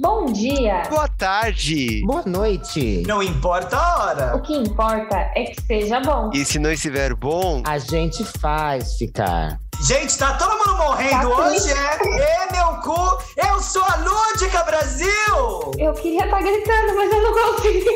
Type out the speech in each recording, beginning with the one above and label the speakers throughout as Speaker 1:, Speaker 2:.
Speaker 1: Bom dia!
Speaker 2: Boa tarde!
Speaker 3: Boa noite!
Speaker 4: Não importa a hora!
Speaker 1: O que importa é que seja bom.
Speaker 2: E se não estiver bom,
Speaker 3: a gente faz ficar.
Speaker 4: Gente, tá todo mundo morrendo tá hoje, é? Ê, meu cu! Eu sou a Lúdica Brasil!
Speaker 1: Eu queria estar tá gritando, mas eu não consigo.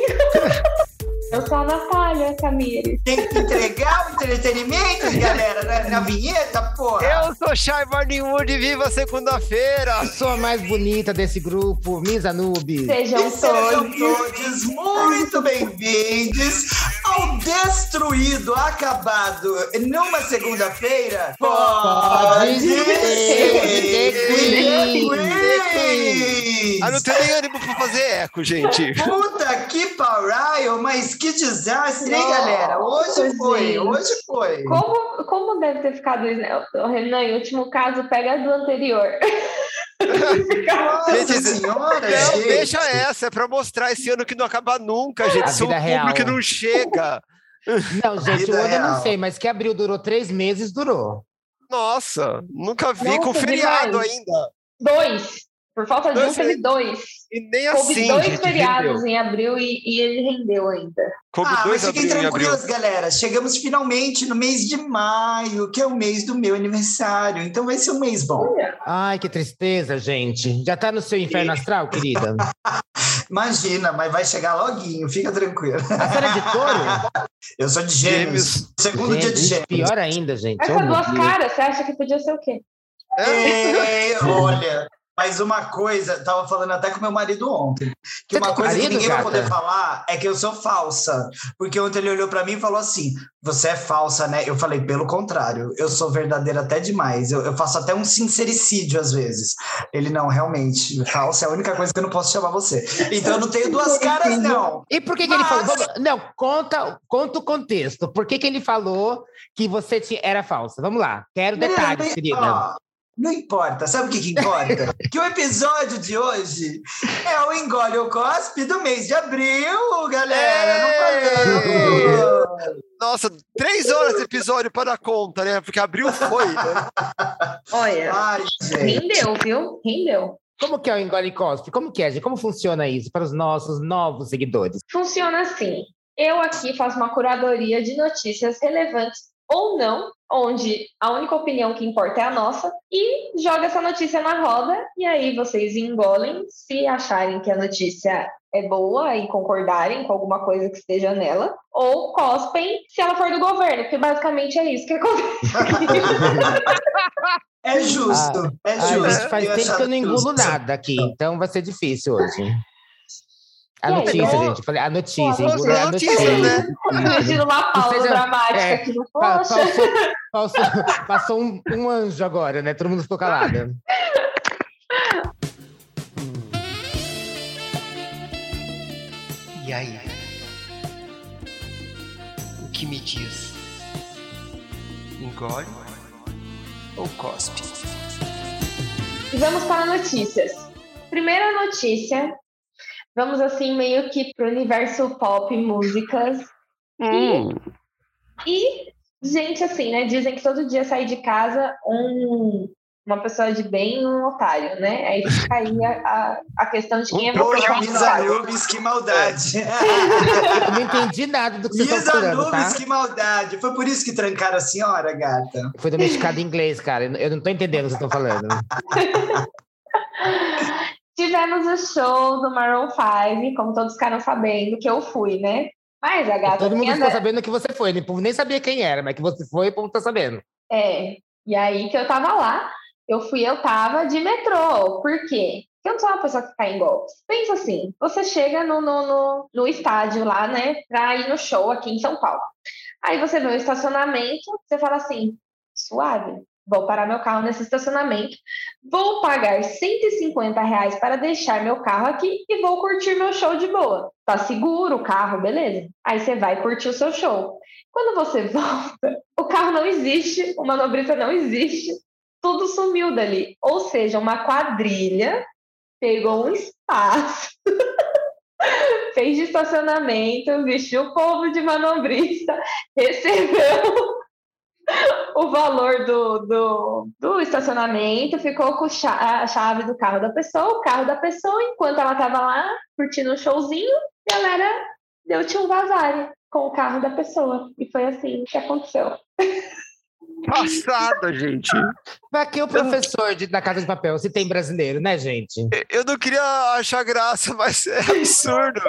Speaker 1: Eu sou a Natália Camille.
Speaker 4: Tem que entregar o entretenimento, galera, na, na vinheta, porra.
Speaker 2: Eu sou Shai Morningwood e viva segunda-feira.
Speaker 3: Sou a mais bonita desse grupo, Miss Anubis.
Speaker 1: Sejam,
Speaker 4: Sejam todos muito bem-vindos ao destruído, acabado, numa segunda-feira.
Speaker 3: Pode ser.
Speaker 2: Ah, não tem nem ânimo pra fazer eco, gente.
Speaker 4: Puta que pariu, mas que desastre, hein, galera? Hoje foi, hoje foi.
Speaker 1: Como, como deve ter ficado isso? Né? O Renan, em último caso, pega do anterior.
Speaker 4: Gente, senhora,
Speaker 2: não,
Speaker 4: gente.
Speaker 2: deixa essa, é pra mostrar esse ano que não acaba nunca, gente. Seu público real. que não chega.
Speaker 3: Não, gente, o ano eu não sei, mas que abril durou três meses, durou.
Speaker 2: Nossa, nunca vi Nossa, com feriado ainda.
Speaker 1: Dois. Por falta de um, teve dois.
Speaker 2: E nem Coube assim.
Speaker 1: dois feriados rendeu. em abril e, e, ele rendeu ainda.
Speaker 4: Coube ah, dois mas fiquem tranquilos, galera. Chegamos finalmente no mês de maio, que é o mês do meu aniversário. Então vai ser um mês bom.
Speaker 3: Ai, que tristeza, gente. Já tá no seu inferno astral, querida?
Speaker 4: Imagina, mas vai chegar loguinho, fica tranquilo.
Speaker 3: A senhora é de touro?
Speaker 4: Eu sou de gêmeos. Segundo
Speaker 3: gente,
Speaker 4: dia de gêmeos.
Speaker 3: Pior ainda, gente.
Speaker 1: Essa duas caras, você acha que podia ser o quê?
Speaker 4: É, olha, mas uma coisa, tava falando até com meu marido ontem, que uma coisa marido, que ninguém gata? vai poder falar é que eu sou falsa. Porque ontem ele olhou para mim e falou assim: Você é falsa, né? Eu falei, pelo contrário, eu sou verdadeira até demais. Eu, eu faço até um sincericídio às vezes. Ele, não, realmente, falsa é a única coisa que eu não posso chamar você. Então eu não tenho duas caras, não.
Speaker 3: E por que, que Mas... ele falou? Não, conta, conta o contexto. Por que, que ele falou que você era falsa? Vamos lá, quero detalhes, querida. Ó,
Speaker 4: não importa, sabe o que, que importa? que o episódio de hoje é o Engole o Cospe do mês de abril, galera! Não
Speaker 2: Nossa, três horas de episódio para a conta, né? Porque abril foi. Né?
Speaker 1: Olha, Ai, rendeu, viu? Rendeu.
Speaker 3: Como que é o Engole Cospe? Como que é, gente? Como funciona isso para os nossos novos seguidores?
Speaker 1: Funciona assim. Eu aqui faço uma curadoria de notícias relevantes ou não, onde a única opinião que importa é a nossa, e joga essa notícia na roda, e aí vocês engolem se acharem que a notícia é boa e concordarem com alguma coisa que esteja nela, ou cospem se ela for do governo, porque basicamente é isso que acontece.
Speaker 4: é justo, ah, é justo.
Speaker 3: Ah, faz tempo que eu não engulo nada aqui, então vai ser difícil hoje. A e notícia, aí, gente. Falei, a notícia, Pô, a notícia.
Speaker 1: né? Imagina uma pausa seja, dramática é, aqui no Poxa.
Speaker 3: Passou, passou, passou um, um, anjo agora, né? Todo mundo ficou calado.
Speaker 2: E aí? O que me diz? Engole ou cospe?
Speaker 1: E vamos para notícias. Primeira notícia vamos assim meio que pro universo pop, músicas. Hum. E, e, gente, assim, né? Dizem que todo dia sai de casa um, uma pessoa de bem e um otário, né? Aí fica aí a, a questão de quem é
Speaker 4: você. Misanubis, que maldade.
Speaker 3: Eu não entendi nada do que você está falando, tá?
Speaker 4: que maldade. Foi por isso que trancaram a senhora, gata.
Speaker 3: Foi domesticado em inglês, cara. Eu não estou entendendo o que vocês estão falando.
Speaker 1: Tivemos o show do Maroon 5, como todos ficaram sabendo, que eu fui, né? Mas a gata.
Speaker 3: Todo mundo ficou sabendo que você foi, povo nem sabia quem era, mas que você foi, o povo tá sabendo.
Speaker 1: É. E aí que eu tava lá, eu fui, eu tava de metrô. Por quê? Porque eu não sou uma pessoa que cai em golpes. Pensa assim: você chega no, no, no, no estádio lá, né, pra ir no show aqui em São Paulo. Aí você vê o estacionamento, você fala assim, suave, Vou parar meu carro nesse estacionamento, vou pagar 150 reais para deixar meu carro aqui e vou curtir meu show de boa. Tá seguro o carro, beleza? Aí você vai curtir o seu show. Quando você volta, o carro não existe, o manobrista não existe, tudo sumiu dali. Ou seja, uma quadrilha pegou um espaço, fez de estacionamento, vestiu o povo de manobrista, recebeu o valor do, do, do estacionamento, ficou com a chave do carro da pessoa, o carro da pessoa, enquanto ela estava lá curtindo o um showzinho, a galera deu tio vazare com o carro da pessoa. E foi assim que aconteceu.
Speaker 2: Passada, gente.
Speaker 3: Pra que o professor de, da Casa de Papel, se tem brasileiro, né, gente?
Speaker 2: Eu não queria achar graça, mas é absurdo.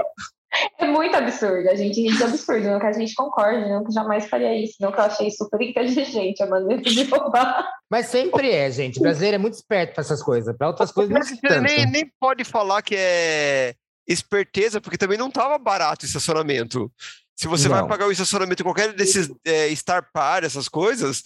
Speaker 1: É muito absurdo, a gente ri de absurdo, não que a gente concorde, não que jamais faria isso, não que eu achei super inteligente a maneira de roubar.
Speaker 3: Mas sempre é, gente. O brasileiro é muito esperto para essas coisas, para outras coisas não tanto.
Speaker 2: Nem, nem pode falar que é esperteza, porque também não estava barato o estacionamento. Se você não. vai pagar o estacionamento em qualquer desses é, Star Par, essas coisas,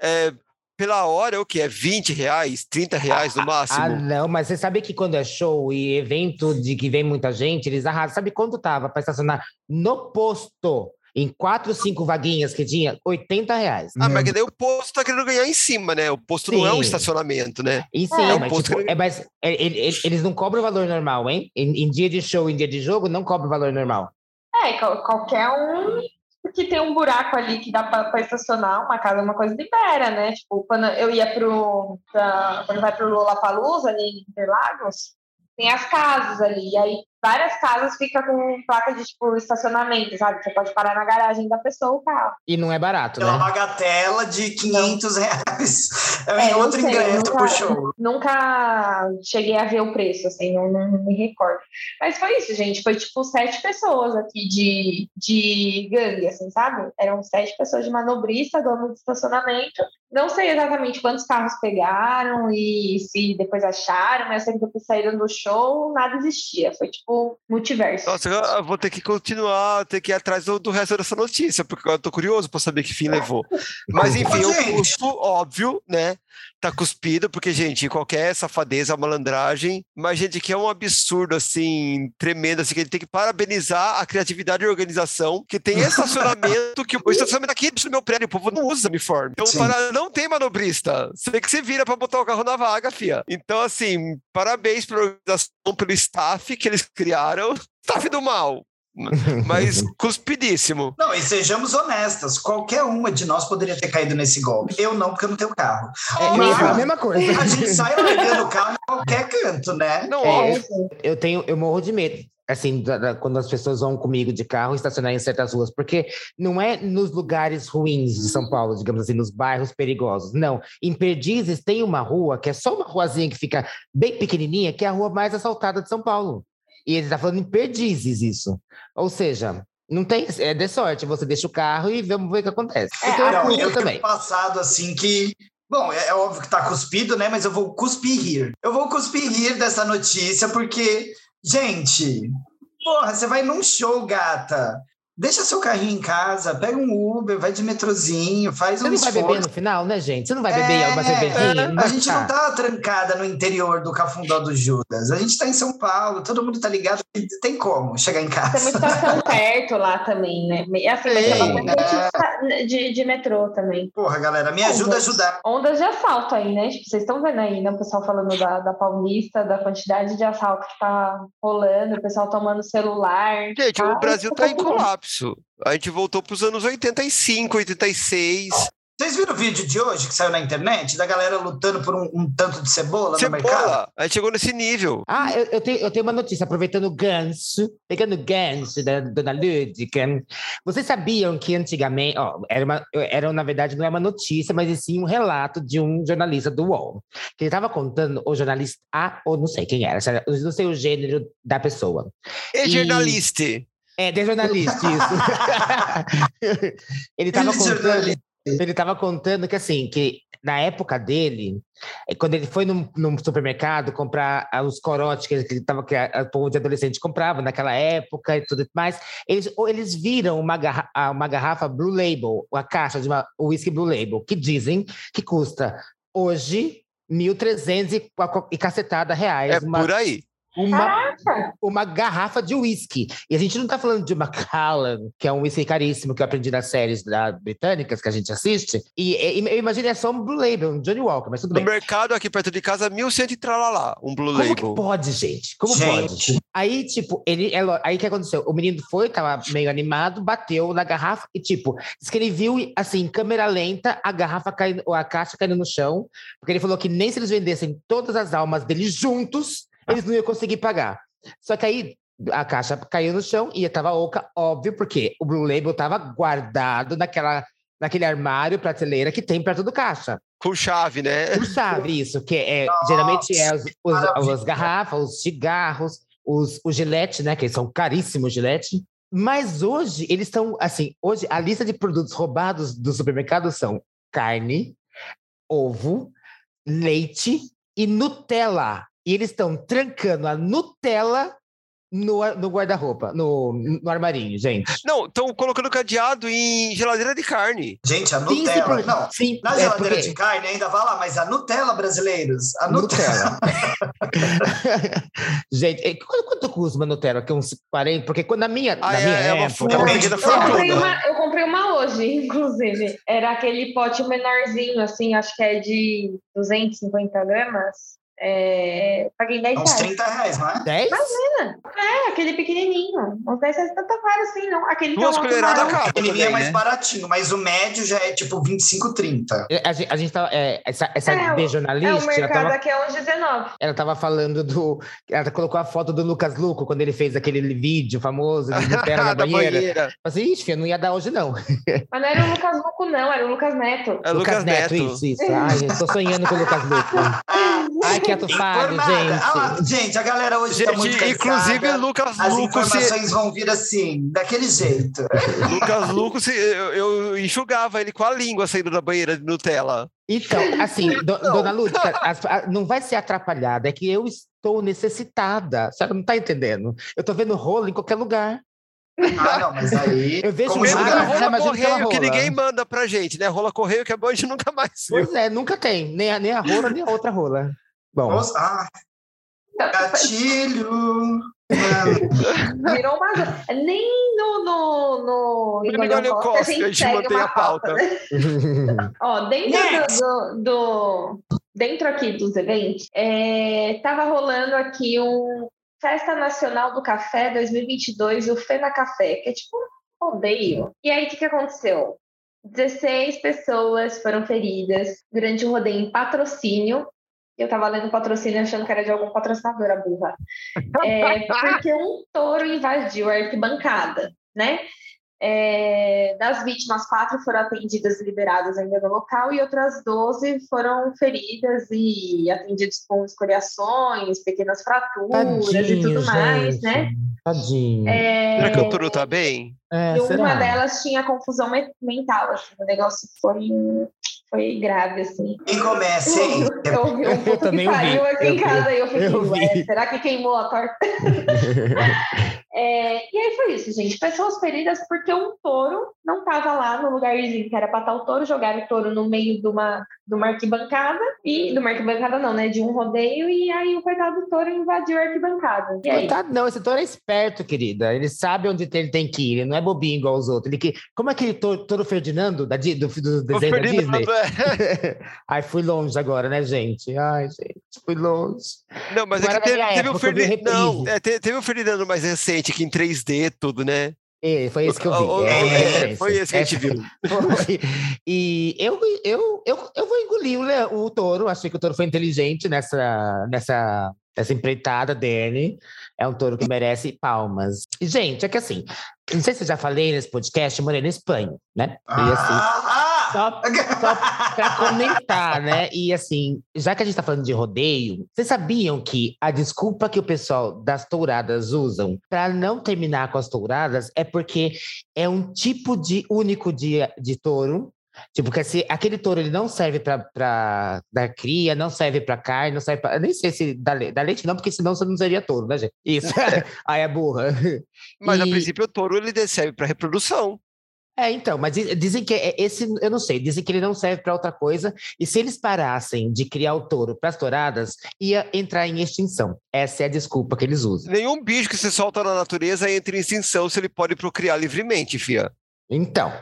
Speaker 2: é, pela hora é o que? É 20 reais, 30 reais no ah, máximo?
Speaker 3: Ah, não, mas você sabe que quando é show e evento de que vem muita gente, eles arrasam. Sabe quanto tava para estacionar no posto? Em quatro, cinco vaguinhas que tinha, 80 reais.
Speaker 2: Ah, mas daí o posto tá querendo ganhar em cima, né? O posto sim. não é um estacionamento, né?
Speaker 3: E sim, é, mas, tipo, que... é, mas é, eles não cobram o valor normal, hein? Em, em, dia de show, em dia de jogo, não cobra o valor normal.
Speaker 1: É, qualquer um que tem um buraco ali que dá para estacionar, uma casa, uma coisa libera, né? Tipo, quando eu ia pro. Pra, quando vai pro Lollapalooza ali em Interlagos, tem as casas ali. E aí várias casas ficam com placa de tipo estacionamento, sabe? Você pode parar na garagem da pessoa o carro.
Speaker 3: E não é barato,
Speaker 4: é
Speaker 3: né?
Speaker 4: É uma bagatela de 500 reais. É, é outro sei, ingresso pro show.
Speaker 1: Nunca cheguei a ver o preço, assim, não, não, me recordo. Mas foi isso, gente. Foi tipo sete pessoas aqui de, de gangue, assim, sabe? Eram sete pessoas de manobrista, dono de estacionamento. Não sei exatamente quantos carros pegaram e se depois acharam, mas eu sei que depois saíram do show, nada existia. Foi tipo multiverso.
Speaker 2: Nossa, eu vou ter que continuar, ter que ir atrás do, do resto dessa notícia, porque eu tô curioso para saber que fim levou. Mas enfim, o custo, óbvio, né? Tá cuspido, porque, gente, qualquer safadeza, malandragem, mas, gente, que é um absurdo, assim, tremendo, assim, que ele tem que parabenizar a criatividade e a organização, que tem estacionamento, que o estacionamento aqui no meu prédio, o povo não usa uniforme. Então, para, não tem manobrista. Você tem que se vira para botar o carro na vaga, fia. Então, assim, parabéns pela organização, pelo staff que eles criaram. Staff do mal, mas cuspidíssimo.
Speaker 4: Não, e sejamos honestos, qualquer uma de nós poderia ter caído nesse golpe. Eu não, porque eu não tenho carro.
Speaker 3: É, é a mesma coisa.
Speaker 4: A gente sai largando o carro em qualquer canto, né?
Speaker 3: Não, é, eu tenho, eu morro de medo. Assim, da, da, quando as pessoas vão comigo de carro estacionar em certas ruas, porque não é nos lugares ruins de São Paulo, digamos assim, nos bairros perigosos. Não. Em Perdizes tem uma rua que é só uma ruazinha que fica bem pequenininha, que é a rua mais assaltada de São Paulo. E ele está falando em perdizes isso. Ou seja, não tem, é de sorte, você deixa o carro e vamos ver o que acontece.
Speaker 4: É, então, não, eu também. passado assim que Bom, é, é, óbvio que tá cuspido, né? Mas eu vou cuspir rir. Eu vou cuspir rir dessa notícia porque, gente, porra, você vai num show, gata. Deixa seu carrinho em casa, pega um Uber, vai de metrozinho, faz
Speaker 3: Você
Speaker 4: um
Speaker 3: não vai beber no final, né, gente? Você não vai beber é, uma cervejinha?
Speaker 4: É, a gente não tá trancada no interior do Cafundó do Judas. A gente tá em São Paulo, todo mundo tá ligado tem como chegar em casa.
Speaker 1: Tem muita estação perto lá também, né? Assim, é. De, de metrô também.
Speaker 4: Porra, galera, me ajuda Ondas. a ajudar.
Speaker 1: Ondas de assalto aí, né? Tipo, vocês estão vendo aí, né? O pessoal falando da, da Paulista, da quantidade de assalto que tá rolando, o pessoal tomando celular.
Speaker 2: Gente, tá, o Brasil tá em colapso. A gente voltou para os anos 85, 86.
Speaker 4: Vocês viram o vídeo de hoje que saiu na internet da galera lutando por um, um tanto de cebola, cebola, no mercado?
Speaker 2: A gente chegou nesse nível.
Speaker 3: Ah, eu, eu, tenho, eu tenho uma notícia, aproveitando o ganso, pegando o ganso da dona Lúdica. Vocês sabiam que antigamente, ó, era, uma, era, na verdade, não é uma notícia, mas sim um relato de um jornalista do UOL. Que ele estava contando, o jornalista A, ou não sei quem era, não sei o gênero da pessoa.
Speaker 2: E, e jornalista?
Speaker 3: É, de jornalista, isso. ele estava contando, ele tava contando que assim, que na época dele, é, quando ele foi num, num supermercado comprar os corotes que, ele tava, que o povo de adolescente comprava naquela época e tudo mais, eles, eles viram uma, garra, uma garrafa Blue Label, uma caixa de uma whisky Blue Label, que dizem que custa hoje 1.300 e, e cacetada reais.
Speaker 2: É uma, por aí.
Speaker 3: Uma, uma garrafa de uísque. E a gente não está falando de Macallan, que é um uísque caríssimo que eu aprendi nas séries da, britânicas que a gente assiste. E, e eu imagino é só um Blue Label, um Johnny Walker, mas tudo
Speaker 2: no
Speaker 3: bem.
Speaker 2: No mercado aqui perto de casa, 1.100 e tralalá, um Blue
Speaker 3: Como
Speaker 2: Label.
Speaker 3: Como que pode, gente? Como
Speaker 4: gente.
Speaker 3: pode? Aí, tipo, ele, é aí o que aconteceu? O menino foi, tava meio animado, bateu na garrafa e, tipo, diz que ele viu, assim, câmera lenta, a garrafa caindo, a caixa caindo no chão, porque ele falou que nem se eles vendessem todas as almas dele juntos, eles não iam conseguir pagar. Só que aí a caixa caiu no chão e estava oca, óbvio, porque o Blue Label estava guardado naquela, naquele armário, prateleira que tem perto do caixa.
Speaker 2: Com chave, né?
Speaker 3: Com chave, isso, que é, Nossa, geralmente é os, os, as garrafas, os cigarros, os, o gilete, né? Que são caríssimos gilete. Mas hoje, eles estão, assim, hoje a lista de produtos roubados do supermercado são carne, ovo, leite e Nutella. E eles estão trancando a Nutella no, no guarda-roupa, no, no armarinho, gente.
Speaker 2: Não, estão colocando cadeado em geladeira de carne.
Speaker 4: Gente, a Nutella. Sim, sim, não, sim, na é geladeira porque... de carne ainda vai lá, mas a Nutella, brasileiros. A Nutella.
Speaker 3: Nutella. gente, quanto, quanto custa uma Nutella? Que uns 40? Porque quando a minha. Ah, na é, minha é época,
Speaker 1: uma eu, comprei uma, eu comprei uma hoje, inclusive. Era aquele pote menorzinho, assim, acho que é de 250 gramas. É, paguei 10
Speaker 4: reais. Uns 30 reais, não é?
Speaker 3: 10?
Speaker 1: Imagina. É, aquele pequenininho. Uns 10 reais, tanto caro assim, não. Aquele
Speaker 2: Duas colheradas
Speaker 4: O pequenininho é mais né? baratinho, mas o médio já é tipo 25, 30.
Speaker 3: A gente, a gente tava, é, essa, essa é, bejonalista...
Speaker 1: É, o mercado tava, aqui é uns 19.
Speaker 3: Ela tava falando do... Ela colocou a foto do Lucas Luco, quando ele fez aquele vídeo famoso de Nutella na banheira. banheira. Assim, ixi, não ia dar hoje, não.
Speaker 1: Mas não era o Lucas Luco, não. Era o Lucas Neto.
Speaker 2: É Lucas, Lucas Neto.
Speaker 3: Neto. Isso, isso. Ai, eu tô sonhando com o Lucas Luco. Ai, que atufado, gente.
Speaker 4: Ah, gente, a galera hoje tá gente, tá muito cansada.
Speaker 2: Inclusive, Lucas
Speaker 4: As
Speaker 2: Luco...
Speaker 4: informações se... vão vir assim, daquele jeito.
Speaker 2: Lucas Luco, se, eu, eu, enxugava ele com a língua saindo da banheira de Nutella.
Speaker 3: Então, assim, do, dona Lúcia, não vai ser atrapalhada, é que eu estou necessitada. A senhora não está entendendo? Eu estou vendo rolo em qualquer lugar.
Speaker 4: Ah, não, mas aí.
Speaker 3: Eu vejo
Speaker 2: mesmo rola, rola correio que, que, ninguém manda pra gente, né? Rola correio que é a gente nunca mais
Speaker 3: viu. Pois é, nunca tem. Nem a, nem a rola, nem a outra rola. Bom.
Speaker 4: Nossa, ah, gatilho.
Speaker 1: Virou uma. Nem no. no, no
Speaker 2: Engolho Costa, a gente, a gente mantém a pauta. pauta?
Speaker 1: Ó, dentro do, do, Dentro aqui dos eventos, é, tava rolando aqui um Festa Nacional do Café 2022, o Fena Café, que é tipo um rodeio. E aí, o que, que aconteceu? 16 pessoas foram feridas durante um rodeio em patrocínio eu tava lendo patrocínio achando que era de algum patrocinador, a burra. É, porque um touro invadiu a arquibancada, né? É, das vítimas, quatro foram atendidas e liberadas ainda no local e outras 12 foram feridas e atendidas com escoriações, pequenas fraturas Tadinho, e tudo mais, né?
Speaker 3: Tadinho.
Speaker 1: É,
Speaker 2: será que o touro tá bem?
Speaker 1: É, e uma delas tinha confusão mental, assim, o negócio foi foi grave, assim.
Speaker 4: E comece, hein?
Speaker 1: Eu, ouvi um puto que pariu aqui eu em casa e eu fiquei, será que queimou a torta? é, e aí foi isso, gente. Pessoas feridas porque um touro não estava lá no lugarzinho que era para estar o touro, jogaram o touro no meio de uma, de uma arquibancada, e de uma arquibancada não, né? De um rodeio, e aí o coitado do touro invadiu a arquibancada.
Speaker 3: Coitado, não, esse touro é esperto, querida. Ele sabe onde ele tem que ir, ele não é bobinho igual os outros. Ele que... Como é aquele touro, touro Ferdinando da, do, do desenho da Disney? Ai, fui longe agora, né, gente? Ai, gente, fui longe.
Speaker 2: Não, mas não é que teve, teve o Ferdinando. Não, é, teve o Ferdinando mais recente, que em 3D, tudo, né?
Speaker 3: É, foi esse que eu vi. É,
Speaker 2: é, foi esse que a gente viu.
Speaker 3: E eu, eu, eu, eu vou engolir o, o touro. Achei que o touro foi inteligente nessa, nessa, nessa empreitada dele. É um touro que merece palmas. E, gente, é que assim, não sei se eu já falei nesse podcast, eu morei na Espanha, né? E assim. Ah, só, só para comentar, né? E assim, já que a gente está falando de rodeio, vocês sabiam que a desculpa que o pessoal das touradas usam para não terminar com as touradas é porque é um tipo de único de, de touro Tipo, que se aquele touro ele não serve para dar cria, não serve para carne, não serve para. Nem sei se dá, dá, leite, não, porque senão você não seria touro, né, gente? Isso. Aí é burra.
Speaker 2: Mas, e... a princípio, o touro ele serve para reprodução.
Speaker 3: É, então, mas dizem que é, esse, eu não sei, dizem que ele não serve para outra coisa, e se eles parassem de criar o touro para as touradas, ia entrar em extinção. Essa é a desculpa que eles usam.
Speaker 2: Nenhum bicho que se solta na natureza entra em extinção se ele pode procriar livremente, fia.
Speaker 3: Então,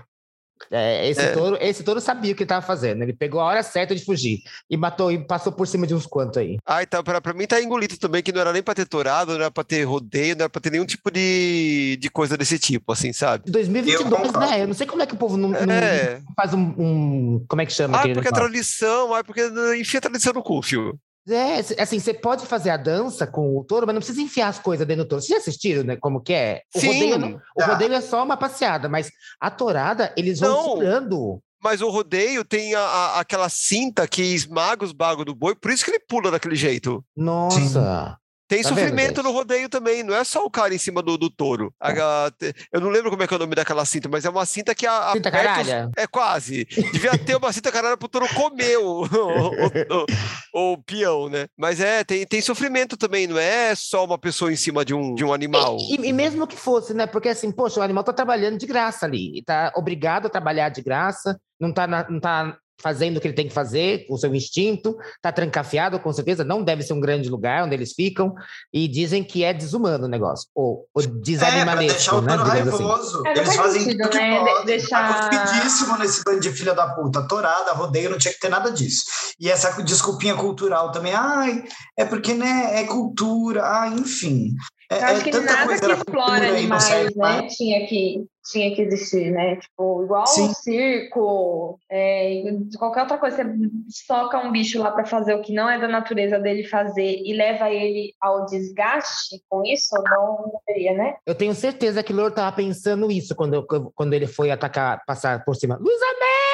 Speaker 3: é, esse, é. Touro, esse touro sabia o que estava fazendo. Ele pegou a hora certa de fugir e matou e passou por cima de uns quantos aí.
Speaker 2: Ah, então, pra, pra mim tá engolido também, que não era nem pra ter tourado, não era pra ter rodeio, não era pra ter nenhum tipo de, de coisa desse tipo, assim, sabe?
Speaker 3: 2022, eu né? Eu não sei como é que o povo não, é. não faz um, um, Como é que chama?
Speaker 2: Ah, porque é tradição, ah, porque enfia a tradição no cu, filho.
Speaker 3: É, assim, você pode fazer a dança com o touro, mas não precisa enfiar as coisas dentro do touro. Vocês já assistiram, né? Como que é? O, Sim. Rodeio, não, o rodeio é só uma passeada, mas a tourada, eles vão não. segurando.
Speaker 2: Mas o rodeio tem a, a, aquela cinta que esmaga os bagos do boi, por isso que ele pula daquele jeito.
Speaker 3: Nossa!
Speaker 2: Tem tá sofrimento vendo, no rodeio também, não é só o cara em cima do, do touro. A, a, eu não lembro como é que é o nome daquela cinta, mas é uma cinta que a.
Speaker 3: Cinta caralha?
Speaker 2: É quase. Devia ter uma cinta caralha pro touro comer o, o, o, o, peão, né? Mas é, tem, tem sofrimento também, não é só uma pessoa em cima de um, de um animal.
Speaker 3: E, e, e mesmo que fosse, né? Porque assim, poxa, o animal tá trabalhando de graça ali, tá obrigado a trabalhar de graça, não tá, na, não tá fazendo o que ele tem que fazer, com o seu instinto, está trancafiado, com certeza, não deve ser um grande lugar onde eles ficam, e dizem que é desumano o negócio, ou, ou desanimalesco, é,
Speaker 4: né? Assim. raivoso. Assim. Eles fazem sentido, tudo né? que podem. Deixar... Tá nesse bando de filha da puta, torada, rodeio, não tinha que ter nada disso. E essa desculpinha cultural também, ai, é porque, né, é cultura, ah, enfim. É,
Speaker 1: Eu acho é que nada que explora animais, né, tinha que, tinha que existir, né? Tipo, igual Sim. o circo, é, qualquer outra coisa, você soca um bicho lá para fazer o que não é da natureza dele fazer e leva ele ao desgaste com isso, não deveria, né?
Speaker 3: Eu tenho certeza que o Loro tava pensando isso quando, quando ele foi atacar, passar por cima. Luiz Amé!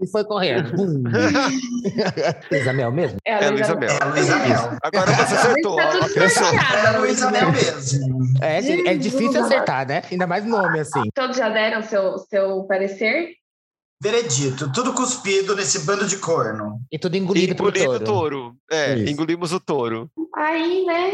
Speaker 3: E foi correndo. Luísa Mel mesmo?
Speaker 2: É a Luísa Mel. É Luísa Mel. Agora você acertou.
Speaker 4: Tá é a Luísa Mel mesmo.
Speaker 3: É, é difícil acertar, né? Ainda mais nome assim.
Speaker 1: Todos já deram seu, seu parecer?
Speaker 4: Veredito, tudo cuspido nesse bando de corno.
Speaker 3: E tudo engolido Engolido
Speaker 2: o touro. É, Isso. engolimos o touro.
Speaker 1: Aí, né,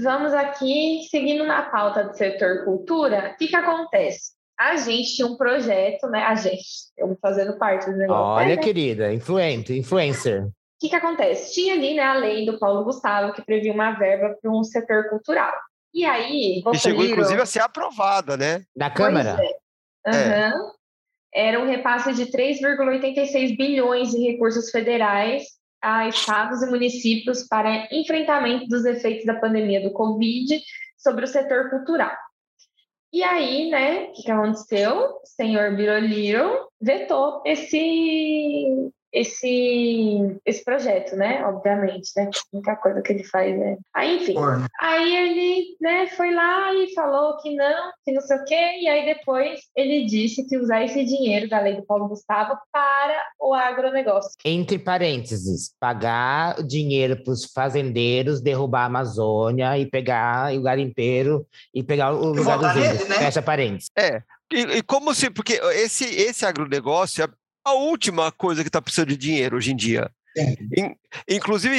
Speaker 1: vamos aqui, seguindo na pauta do setor cultura, o que que acontece? A gente tinha um projeto, né? A gente, eu fazendo parte do negócio.
Speaker 3: Olha, né? querida, influente, influencer. O
Speaker 1: que, que acontece? Tinha ali né, a lei do Paulo Gustavo que previa uma verba para um setor cultural. E aí,
Speaker 2: E chegou, inclusive, a ser aprovada, né?
Speaker 3: Da Câmara.
Speaker 1: É. Uhum. É. Era um repasse de 3,86 bilhões de recursos federais a estados e municípios para enfrentamento dos efeitos da pandemia do Covid sobre o setor cultural. E aí, né, o que, que aconteceu? O senhor Biroliro vetou esse esse, esse projeto, né? Obviamente, né? A única coisa que ele faz é. Aí, enfim. Porra. Aí ele, né, foi lá e falou que não, que não sei o quê, e aí depois ele disse que usar esse dinheiro da lei do Paulo Gustavo para o agronegócio.
Speaker 3: Entre parênteses, pagar dinheiro para os fazendeiros derrubar a Amazônia e pegar o garimpeiro e pegar o lugar dos índios. Né? Fecha parênteses.
Speaker 2: É, e, e, como se, porque esse, esse agronegócio, a última coisa que está precisando de dinheiro hoje em dia. In, inclusive,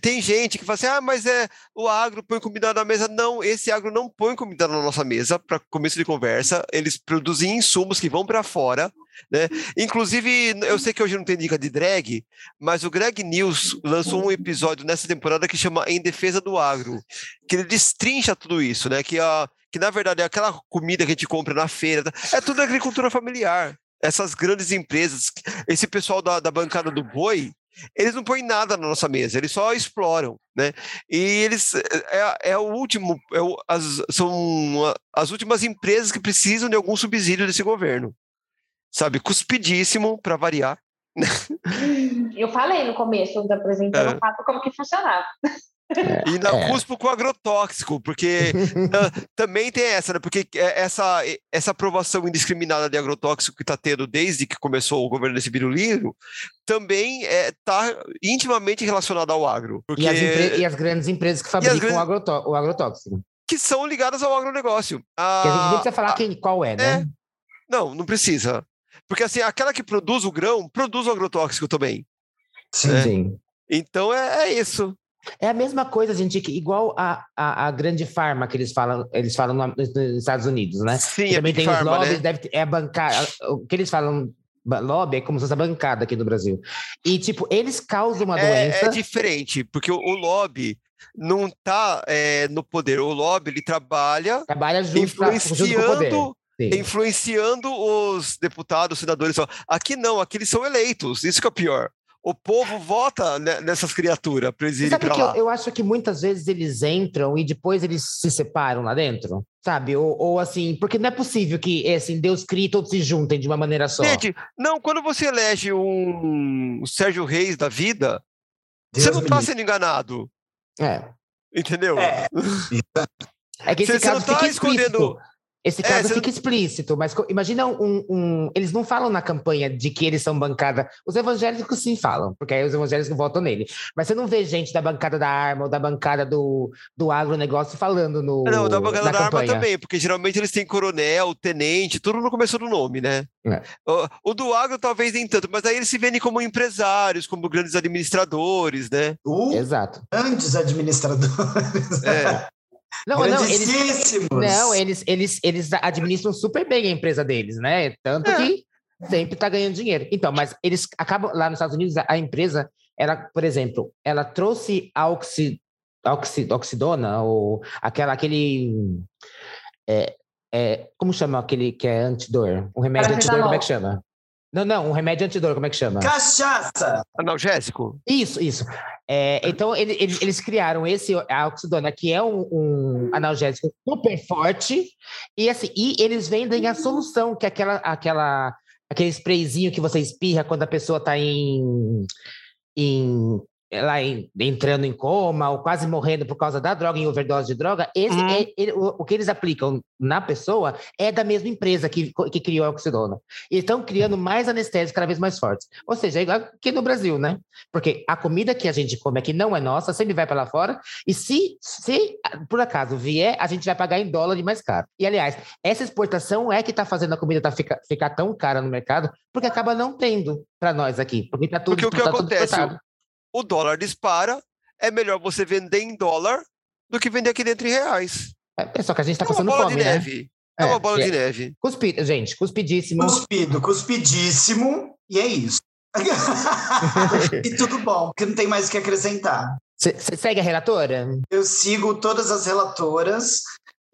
Speaker 2: tem gente que fala assim: ah, mas é o agro põe comida na mesa. Não, esse agro não põe comida na nossa mesa, para começo de conversa. Eles produzem insumos que vão para fora. Né? Inclusive, eu sei que hoje não tem dica de drag, mas o Greg News lançou um episódio nessa temporada que chama Em Defesa do Agro, que ele destrincha tudo isso, né? Que, a, que na verdade é aquela comida que a gente compra na feira, é tudo agricultura familiar essas grandes empresas, esse pessoal da, da bancada do boi, eles não põem nada na nossa mesa, eles só exploram, né? E eles é, é o último, é o, as, são as últimas empresas que precisam de algum subsídio desse governo, sabe? Cuspidíssimo para variar.
Speaker 1: Eu falei no começo da apresentação é. como que funcionava.
Speaker 2: E ainda é. cuspo com agrotóxico, porque também tem essa, né? Porque é, essa, essa aprovação indiscriminada de agrotóxico que está tendo desde que começou o governo desse biruliro também está é, tá intimamente relacionada ao agro. Porque...
Speaker 3: E, as e, as grandes empresas que fabricam grandes... o, agrotó o agrotóxico.
Speaker 2: Que são ligadas ao agronegócio.
Speaker 3: A, que a gente nem precisa falar a, quem, qual é, né? É,
Speaker 2: não, não precisa. Porque assim, aquela que produz o grão, produz o agrotóxico também.
Speaker 3: Sim, sim.
Speaker 2: Então é, é isso.
Speaker 3: É a mesma coisa, gente, que igual a, a, a, grande farma que eles falam, eles falam nos Estados Unidos, né?
Speaker 2: Sim,
Speaker 3: também tem
Speaker 2: farma,
Speaker 3: os lobbies,
Speaker 2: né?
Speaker 3: deve é a bancada. O que eles falam lobby é como se fosse a bancada aqui no Brasil. E, tipo, eles causam uma
Speaker 2: é,
Speaker 3: doença.
Speaker 2: É diferente, porque o, o lobby não está é, no poder. O lobby ele trabalha,
Speaker 3: trabalha junto,
Speaker 2: influenciando,
Speaker 3: pra, junto com o
Speaker 2: poder. influenciando os deputados, senadores. Aqui não, aqui eles são eleitos. Isso que é o pior. O povo vota nessas criaturas para eles irem para lá.
Speaker 3: Eu, eu, acho que muitas vezes eles entram e depois eles se separam lá dentro, sabe? Ou, ou assim, porque não é possível que assim, Deus crie e todos se juntem de uma maneira só.
Speaker 2: Gente, não, quando você elege um Sérgio Reis da vida, Deus você não está sendo enganado.
Speaker 3: É.
Speaker 2: Entendeu?
Speaker 4: É,
Speaker 3: é que esse você, caso
Speaker 2: você não está escondendo.
Speaker 3: Esse caso é, fica explícito, mas imagina um, um, Eles não falam na campanha de que eles são bancada. Os evangélicos sim falam, porque aí os evangélicos votam nele. Mas você não vê gente da bancada da arma ou da bancada do, do agronegócio falando no.
Speaker 2: Não, da bancada da campanha. arma também, porque geralmente eles têm coronel, tenente, tudo no começo do nome, né? É. O, o, do agro talvez nem tanto, mas aí eles se vendem como empresários, como grandes administradores, né?
Speaker 4: Uh,
Speaker 3: Exato.
Speaker 4: Grandes administradores.
Speaker 2: É.
Speaker 3: Não, não, eles, não eles, eles, eles administram super bem a empresa deles, né? Tanto é. que sempre está ganhando dinheiro. Então, mas eles acabam lá nos Estados Unidos, a empresa, ela, por exemplo, ela trouxe a oxi, oxi, oxidona, ou aquela, aquele. É, é, como chama aquele que é antidor? Um remédio antidor, como é que chama? Não, não, um remédio antidor, como é que chama?
Speaker 4: Cachaça!
Speaker 2: Analgésico?
Speaker 3: Isso, isso. É, então, ele, ele, eles criaram esse a oxidona, que é um, um, analgésico super forte, e assim, e eles vendem a solução, que é aquela, aquela, aquele sprayzinho que você espirra quando a pessoa está em, em ela entrando em coma ou quase morrendo por causa da droga, em overdose de droga, esse uhum. é, ele, o, o, que eles aplicam na pessoa é da mesma empresa que, que criou a oxidona. E estão criando mais anestésicos cada vez mais fortes. Ou seja, é igual aqui no Brasil, né? Porque a comida que a gente come aqui não é nossa, sempre vai para lá fora, e se, se por acaso vier, a gente vai pagar em dólar e mais caro. E, aliás, essa exportação é que está fazendo a comida tá, ficar, ficar tão cara no mercado, porque acaba não tendo para nós aqui. Porque está tudo,
Speaker 2: porque o que tá acontece, o dólar dispara, é melhor você vender em dólar do que vender aqui dentro em reais.
Speaker 3: É, é só que a gente está é passando fome,
Speaker 2: de
Speaker 3: né?
Speaker 2: neve. É, é uma bola é. de neve.
Speaker 3: Cuspido, gente, cuspidíssimo.
Speaker 4: Cuspido, cuspidíssimo, e é isso. e tudo bom, porque não tem mais o que acrescentar.
Speaker 3: Você segue a relatora?
Speaker 4: Eu sigo todas as relatoras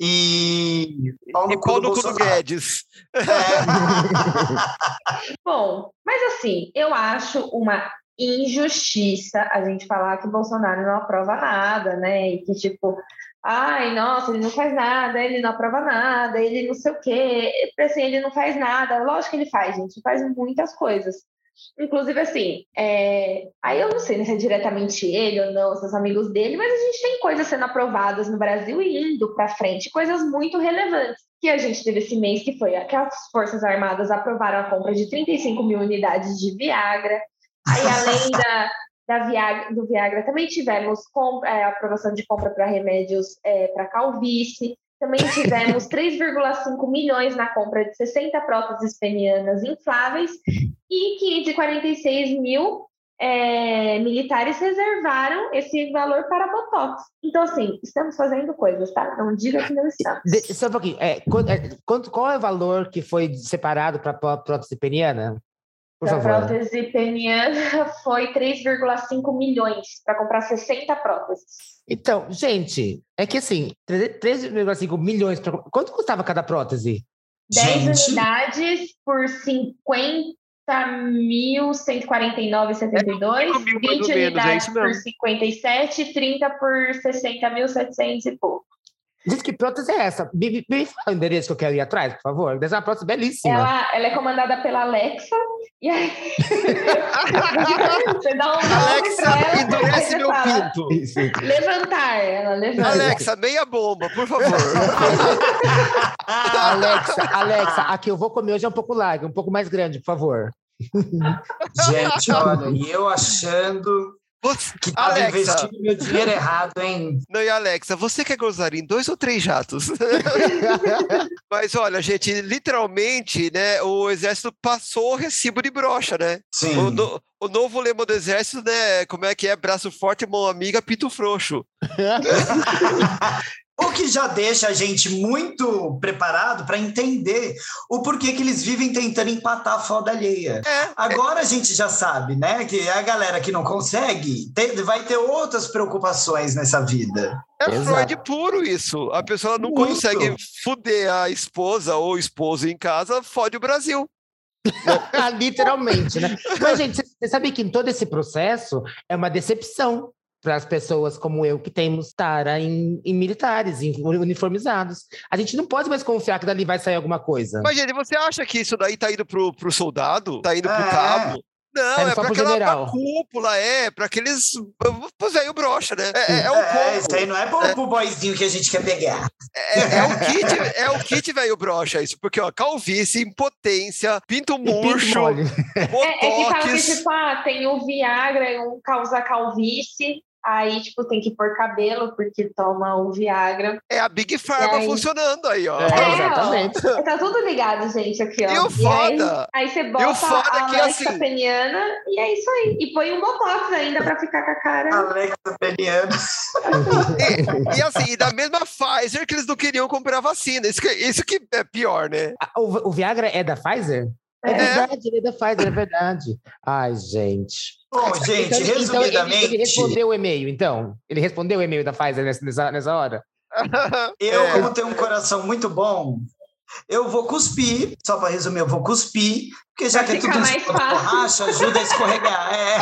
Speaker 4: e.
Speaker 2: Paulo e Paulo no Guedes. É.
Speaker 1: bom, mas assim, eu acho uma injustiça a gente falar que Bolsonaro não aprova nada, né? E que, tipo, ai, nossa, ele não faz nada, ele não aprova nada, ele não sei o quê. Assim, ele não faz nada. Lógico que ele faz, gente, faz muitas coisas. Inclusive, assim, é... aí eu não sei se é diretamente ele ou não, seus amigos dele, mas a gente tem coisas sendo aprovadas no Brasil e indo para frente, coisas muito relevantes. Que a gente teve esse mês, que foi que as Forças Armadas aprovaram a compra de 35 mil unidades de Viagra, Aí, além da, da Viagra, do Viagra, também tivemos com, é, aprovação de compra para remédios é, para calvície. Também tivemos 3,5 milhões na compra de 60 próteses penianas infláveis e 546 mil é, militares reservaram esse valor para Botox. Então, assim, estamos fazendo coisas, tá? Não diga que não estamos. De,
Speaker 3: só um pouquinho. É, quanto, qual é o valor que foi separado para prótese peniana?
Speaker 1: Por a prótese peniana foi 3,5 milhões para comprar 60 próteses.
Speaker 3: Então, gente, é que assim, 3,5 milhões. Pra... Quanto custava cada prótese?
Speaker 1: 10 gente. unidades por 50 mil 149,72, é 20 unidades é por 57, 30 por 60 mil 700 e pouco.
Speaker 3: Gente, que prótese é essa? Me, me fala o endereço que eu quero ir atrás, por favor. Essa é uma prótese belíssima.
Speaker 1: Ela, ela é comandada pela Alexa. E aí... você dá um
Speaker 2: Alexa, endurece meu pinto.
Speaker 1: Levantar, ela levanta.
Speaker 2: Alexa, meia bomba, por favor.
Speaker 3: Alexa, Alexa, aqui eu vou comer hoje é um pouco largo, um pouco mais grande, por favor.
Speaker 4: Gente, olha, e eu achando
Speaker 2: Você...
Speaker 4: Que tava Alexa. investindo meu dinheiro errado, hein?
Speaker 2: Não, e Alexa, você quer gozar em dois ou três jatos? Mas olha, gente, literalmente, né, o exército passou o recibo de brocha, né?
Speaker 4: Sim.
Speaker 2: O, no, o novo lema do exército, né, como é que é? Braço forte, mão amiga, pito frouxo.
Speaker 4: O que já deixa a gente muito preparado para entender o porquê que eles vivem tentando empatar a foda alheia. É, Agora é. a gente já sabe, né, que a galera que não consegue tem, vai ter outras preocupações nessa vida.
Speaker 2: É Exato. Freud puro isso. A pessoa não muito. consegue fuder a esposa ou esposo em casa, fode o Brasil.
Speaker 3: Literalmente, né? Mas, gente, você sabe que em todo esse processo é uma decepção para as pessoas como eu que temos tara em, em, militares, em uniformizados. A gente não pode mais confiar que dali vai sair alguma coisa.
Speaker 2: Mas, gente, você acha que isso daí tá indo pro, pro soldado? Tá indo pro é. cabo? Não, é, é pra aquela pra cúpula, é, pra aqueles. Pois aí o brocha, né? É, é, é o
Speaker 4: é, isso aí não é pro, é. pro boyzinho que a gente quer pegar.
Speaker 2: É, é o kit, é o kit, velho, brocha, isso. Porque, ó, calvície, impotência, pinto murcho,
Speaker 1: botox... É, é que fala que, tipo, ah, tem o Viagra, um causa calvície. Aí, tipo, tem que pôr cabelo porque toma o Viagra.
Speaker 2: É a Big Pharma aí... funcionando aí, ó.
Speaker 3: É, é exatamente.
Speaker 1: Ó, tá tudo ligado, gente, aqui, ó.
Speaker 2: E o foda.
Speaker 1: E aí, aí, você bota o foda a é Alexa assim... Peniana e é isso aí. E põe um botox ainda pra ficar com a cara.
Speaker 4: Alexa Peniana.
Speaker 2: e, e, assim, e da mesma Pfizer que eles não queriam comprar vacina. Isso que, isso que é pior, né?
Speaker 3: O, o Viagra é da Pfizer? É, é verdade, ele é da Pfizer, é verdade. Ai, gente.
Speaker 4: Bom, gente, então, resumidamente. Então
Speaker 3: ele, ele, respondeu o e-mail, então? Ele respondeu o e-mail da Pfizer nessa, nessa hora?
Speaker 4: Eu, é. como tenho um coração muito bom, eu vou cuspir, só para resumir, eu vou cuspir, porque já Vai que é tudo borracha, ajuda a escorregar. É.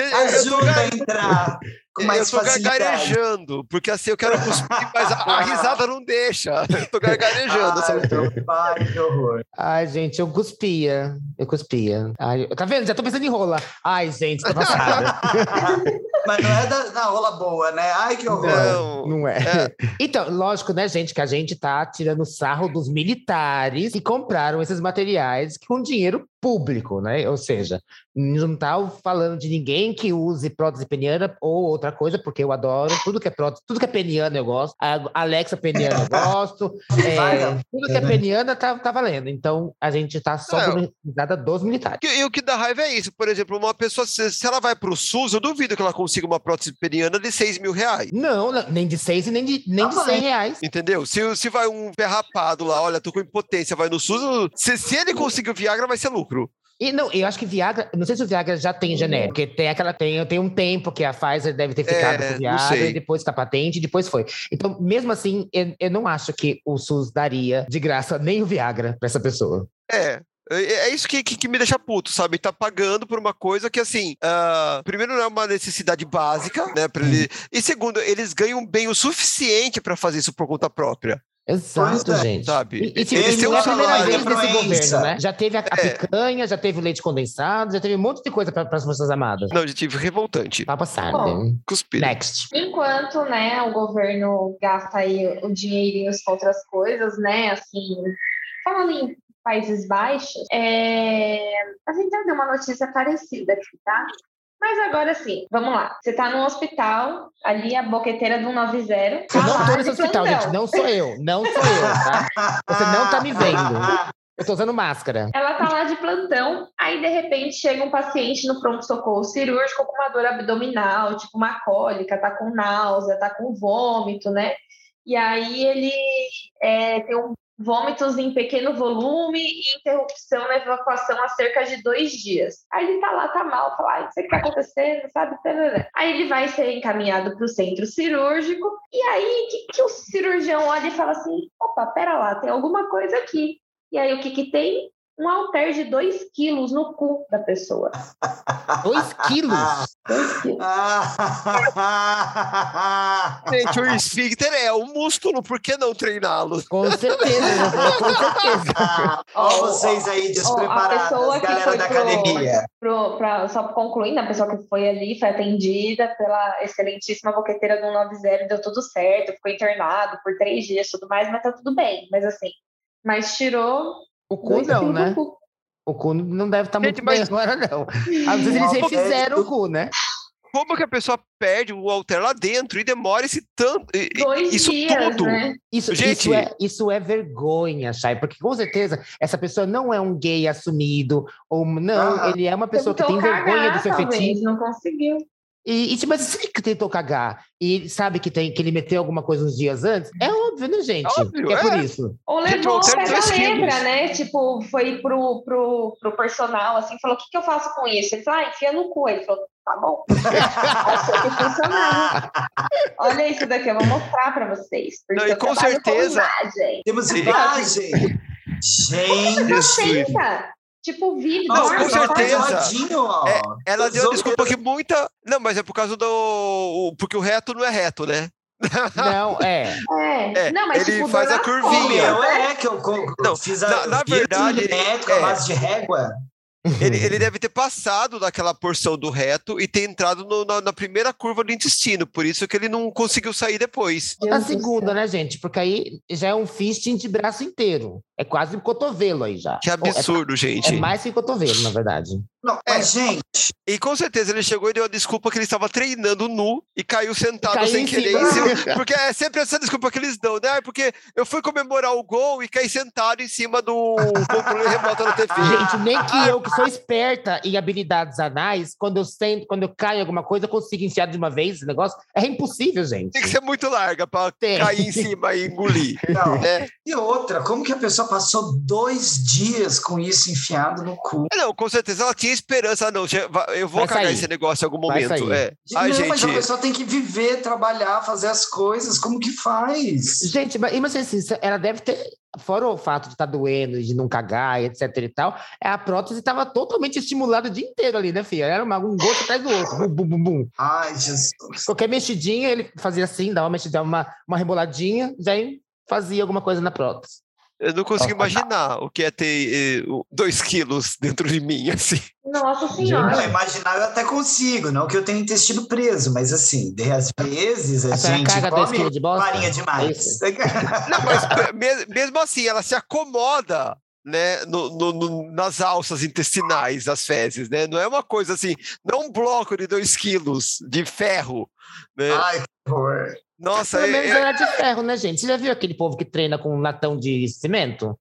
Speaker 4: ajuda a entrar mais
Speaker 2: eu tô gargarejando, porque assim eu quero cuspir, mas a, a risada não deixa. Eu tô gargarejando. Ai,
Speaker 4: meu pai, que horror.
Speaker 3: Ai, gente, eu cuspia. Eu cuspia. Ai, tá vendo? Já tô pensando em rola. Ai, gente, tô passada.
Speaker 4: mas não é da, da, rola boa, né? Ai, que horror.
Speaker 3: Não, não é. é. Então, lógico, né, gente, que a gente tá tirando sarro dos militares que compraram esses materiais com dinheiro público, né? Ou seja, não tá falando de ninguém que use prótese peniana ou outra coisa, porque eu adoro tudo que é prótese, tudo que é peniana eu gosto, a Alexa peniana eu gosto, é, tudo que é peniana tá, tá valendo. Então a gente tá só dando dos militares.
Speaker 2: E, e, o que dá raiva é isso, por exemplo, uma pessoa, se, se ela vai pro SUS, eu duvido que ela consiga uma prótese peniana de 6 mil reais.
Speaker 3: Não, não nem de 6 e nem de, nem ah, de 100 reais.
Speaker 2: Entendeu? Se, se vai um ferrapado lá, olha, tô com impotência, vai no SUS, se, se ele conseguir o Viagra, vai ser lucro.
Speaker 3: E não, eu acho que Viagra, não sei se o Viagra já tem genérico, porque tem aquela tem, tem um tempo que a Pfizer deve ter ficado é, com o Viagra e depois tá patente, e depois foi. Então, mesmo assim, eu, eu não acho que o SUS daria de graça nem o Viagra para essa pessoa.
Speaker 2: É, é, é isso que, que, que, me deixa puto, sabe? Tá pagando por uma coisa que, assim, uh, primeiro não é uma necessidade básica, né? Ele... E segundo, eles ganham bem o suficiente para fazer isso por conta própria.
Speaker 3: Exato, é, gente.
Speaker 2: Sabe?
Speaker 3: E, e, tipo, Esse não é a primeira vez desse governo, né? Já teve a, a é. picanha, já teve o leite condensado, já teve um monte de coisa para as Forças Armadas.
Speaker 2: Não, já tive revoltante.
Speaker 3: Tá passado.
Speaker 2: Cuspir.
Speaker 3: Next.
Speaker 1: Enquanto, né, o governo gasta aí o dinheirinho com outras coisas, né, assim, falando em Países Baixos, é... a gente já deu uma notícia parecida aqui, tá? Mas agora sim, vamos lá. Você tá num hospital, ali a boqueteira do 190.
Speaker 3: Eu não tô nesse hospital, gente. Não sou eu. Não sou eu, tá? Você não tá me vendo. Eu tô usando máscara.
Speaker 1: Ela tá lá de plantão, aí de repente chega um paciente no pronto-socorro cirúrgico com uma dor abdominal, tipo uma cólica, tá com náusea, tá com vômito, né? E aí ele é, tem um vômitos em pequeno volume e interrupção na evacuação há cerca de dois dias. Aí ele tá lá, tá mal, fala, ah, isso que tá acontecendo, sabe? Aí ele vai ser encaminhado para o centro cirúrgico, e aí que, que o cirurgião olha e fala assim, opa, pera lá, tem alguma coisa aqui. E aí o que que tem? Um halter de 2 quilos no cu da pessoa.
Speaker 3: 2 quilos?
Speaker 1: 2 quilos.
Speaker 2: Gente, o esfíncter é um músculo, por que não treiná-lo?
Speaker 3: Com certeza, com certeza.
Speaker 4: Olha vocês aí despreparados, oh, galera da pro, academia.
Speaker 1: Pro, pra, só concluindo, a pessoa que foi ali foi atendida pela excelentíssima boqueteira do 90, deu tudo certo, ficou internado por três dias tudo mais, mas tá tudo bem. Mas assim, mas tirou
Speaker 3: o cu não, né? O cu não deve estar tá muito mas... bem agora, não. Às vezes eles refizeram o cu, né?
Speaker 2: como que a pessoa perde o alter lá dentro e demora esse tanto.
Speaker 1: Dois
Speaker 2: isso
Speaker 1: dias, tudo. Né?
Speaker 3: Isso, Gente, isso, é, isso é vergonha, Chay, porque com certeza essa pessoa não é um gay assumido, ou não, ah, ele é uma pessoa que tem cagar, vergonha do seu fetiche.
Speaker 1: Não conseguiu.
Speaker 3: E, e tipo, mas se que tentou cagar e sabe que, tem, que ele meteu alguma coisa uns dias antes, é óbvio, né, gente? Óbvio, é, é, por isso.
Speaker 1: Ou levou o pega letra, né? Tipo, foi pro, pro, pro personal, assim, falou, o que, que eu faço com isso? Ele falou, ah, enfia no cu. Ele falou, tá bom. Achei que funcionava. Olha isso daqui, eu vou mostrar pra vocês.
Speaker 2: Não, e com certeza...
Speaker 4: Com Temos imagem. Gente!
Speaker 1: Você Tipo, vive
Speaker 2: Não, com certeza. É, ela deu desculpa que muita. Não, mas é por causa do. Porque o reto não é reto, né?
Speaker 3: Não, é.
Speaker 1: É. é. Não, mas,
Speaker 2: ele tipo, faz a curvinha.
Speaker 4: Eu é que eu, eu não, fiz a.
Speaker 2: Na, na verdade.
Speaker 4: Ele, é. base de régua.
Speaker 2: Ele, ele, deve ter passado daquela porção do reto e ter entrado no, na, na, primeira curva do intestino, por isso que ele não conseguiu sair depois.
Speaker 3: Na segunda, né, gente? Porque aí já é um fisting de braço inteiro. É quase um cotovelo aí já.
Speaker 2: Que absurdo,
Speaker 3: é,
Speaker 2: gente.
Speaker 3: É mais que cotovelo, na verdade.
Speaker 4: Não, é, mas, gente.
Speaker 2: E com certeza ele chegou e deu a desculpa que ele estava treinando nu e caiu sentado caiu sem querer. Cima, porque é sempre essa desculpa que eles dão, né? Porque eu fui comemorar o gol e caí sentado em cima do controle remoto da TV.
Speaker 3: Gente, nem que eu, que sou esperta em habilidades anais, quando eu sento, quando eu caio em alguma coisa, eu consigo enfiar de uma vez esse negócio. É impossível, gente.
Speaker 2: Tem que ser muito larga para cair em cima e engolir.
Speaker 4: Não. É. E outra, como que a pessoa passou dois dias com isso enfiado no cu?
Speaker 2: Não, com certeza ela tinha esperança, não, eu vou Vai cagar sair. esse negócio em algum momento. É.
Speaker 4: Ai, não, gente... mas a pessoa tem que viver, trabalhar, fazer as coisas, como que faz?
Speaker 3: Gente, mas, mas assim, ela deve ter, fora o fato de estar tá doendo, de não cagar, etc e tal, é a prótese estava totalmente estimulada o dia inteiro ali, né, filha? Era uma, um gosto atrás do outro, bum, bum, bum, bum.
Speaker 4: Ai, Jesus.
Speaker 3: Qualquer mexidinha, ele fazia assim, dava uma mexidinha, uma, uma reboladinha, já fazia alguma coisa na prótese.
Speaker 2: Eu não consigo imaginar o que é ter eh, dois quilos dentro de mim, assim.
Speaker 1: Nossa senhora.
Speaker 4: Não, imaginar eu até consigo, não que eu tenha intestino preso, mas assim, às vezes a, a gente come de farinha demais.
Speaker 2: não, mas mesmo assim, ela se acomoda né, no, no, no, nas alças intestinais das fezes, né? Não é uma coisa assim, não um bloco de dois quilos de ferro, né?
Speaker 4: Ai, horror.
Speaker 3: Nossa, Pelo menos era de ferro, né, gente? Você já viu aquele povo que treina com um latão de cimento?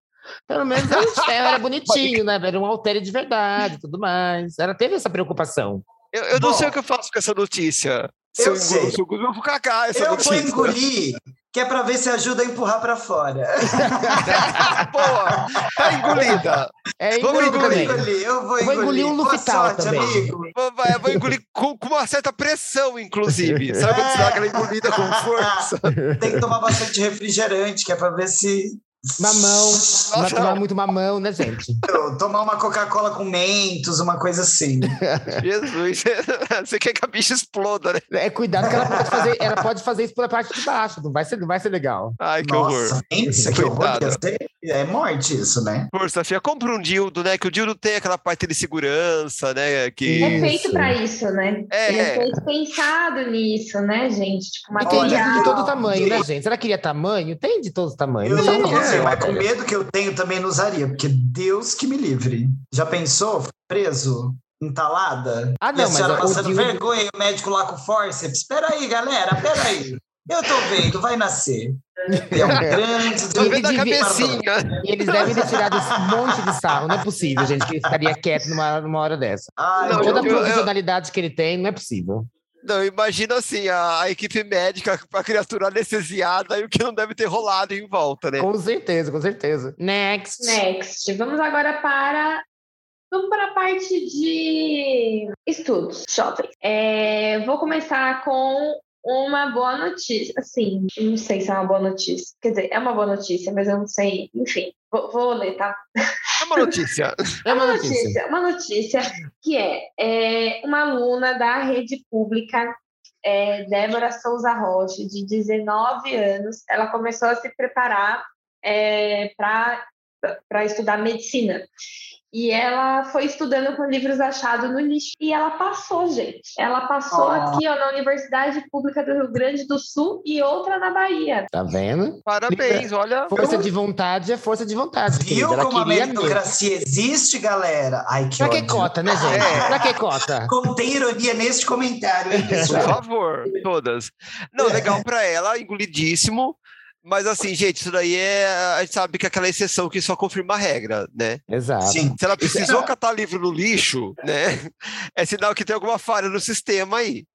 Speaker 3: Pelo menos era de ferro, era bonitinho, né? Era um altere de verdade tudo mais. Ela teve essa preocupação.
Speaker 2: Eu, eu Bom, não sei o que eu faço com essa notícia.
Speaker 4: Se eu, eu sei.
Speaker 2: eu vou cagar essa
Speaker 4: eu
Speaker 2: notícia.
Speaker 4: Eu vou engolir, que é para ver se ajuda a empurrar para fora.
Speaker 2: Boa, tá engolida.
Speaker 3: É Vamos engolir.
Speaker 4: engolir. Eu vou engolir.
Speaker 3: Vou engolir um Lufital também. Amigo.
Speaker 2: Eu vou engolir com, com, uma certa pressão, inclusive. Sabe quando é. você dá aquela engolida com força?
Speaker 4: Tem que tomar bastante refrigerante, que é para ver se
Speaker 3: Mamão, não tomar muito mamão, né, gente?
Speaker 4: Tomar uma Coca-Cola com mentos, uma coisa assim.
Speaker 2: Jesus, você quer que a bicha exploda, né?
Speaker 3: É, cuidado que ela pode fazer, ela pode fazer isso pela parte de baixo, não vai ser, não vai ser legal.
Speaker 2: Ai, que Nossa, horror.
Speaker 4: Isso, que horror. É morte isso, né?
Speaker 2: Força, Fia, compra um dildo, né? Que o dildo tem aquela parte de segurança, né? Que...
Speaker 1: É feito pra isso, né? É. Ele é feito pensado nisso, né, gente? Tipo,
Speaker 3: material. E tem de todo tamanho, né, gente? Será que queria tamanho? Tem de todos os tamanhos.
Speaker 4: Eu não, não, mas com medo que eu tenho também não usaria, porque Deus que me livre. Já pensou? Preso? Entalada?
Speaker 3: Ah, não, e a
Speaker 4: senhora passando vergonha e o médico lá com forceps. Espera aí, galera, espera aí. Eu tô vendo, vai nascer. É um grande.
Speaker 2: Tô vendo a cabecinha.
Speaker 3: E eles devem ter tirado esse monte de sarro. Não é possível, gente, que ele ficaria quieto numa, numa hora dessa. Ai, não, Toda a profissionalidade eu... que ele tem, não é possível.
Speaker 2: Não, imagina assim, a, a equipe médica a criatura anestesiada e o que não deve ter rolado em volta, né?
Speaker 3: Com certeza, com certeza. Next.
Speaker 1: Next. Vamos agora para Vamos para a parte de estudos, jovens. É, vou começar com uma boa notícia. Assim, não sei se é uma boa notícia. Quer dizer, é uma boa notícia, mas eu não sei. Enfim, vou, vou ler, tá?
Speaker 2: É uma notícia.
Speaker 1: É uma notícia. Uma notícia que é, é uma aluna da rede pública, é, Débora Souza Rocha, de 19 anos. Ela começou a se preparar é, para para estudar medicina. E ela foi estudando com livros achados no lixo. E ela passou, gente. Ela passou oh. aqui ó, na Universidade Pública do Rio Grande do Sul e outra na Bahia.
Speaker 3: Tá vendo?
Speaker 2: Parabéns, olha.
Speaker 3: Força de vontade é força de vontade.
Speaker 4: Viu como a meritocracia mesmo. existe, galera? Ai, que
Speaker 3: Pra
Speaker 4: ódio.
Speaker 3: que cota, né, gente? É. Pra que cota?
Speaker 4: Contém ironia neste comentário, hein,
Speaker 2: Por favor, todas. Não, é. legal pra ela, engolidíssimo. Mas assim, gente, isso daí é. A gente sabe que é aquela exceção que só confirma a regra, né?
Speaker 3: Exato. Sim.
Speaker 2: Se ela precisou é... catar livro no lixo, né? É sinal que tem alguma falha no sistema aí.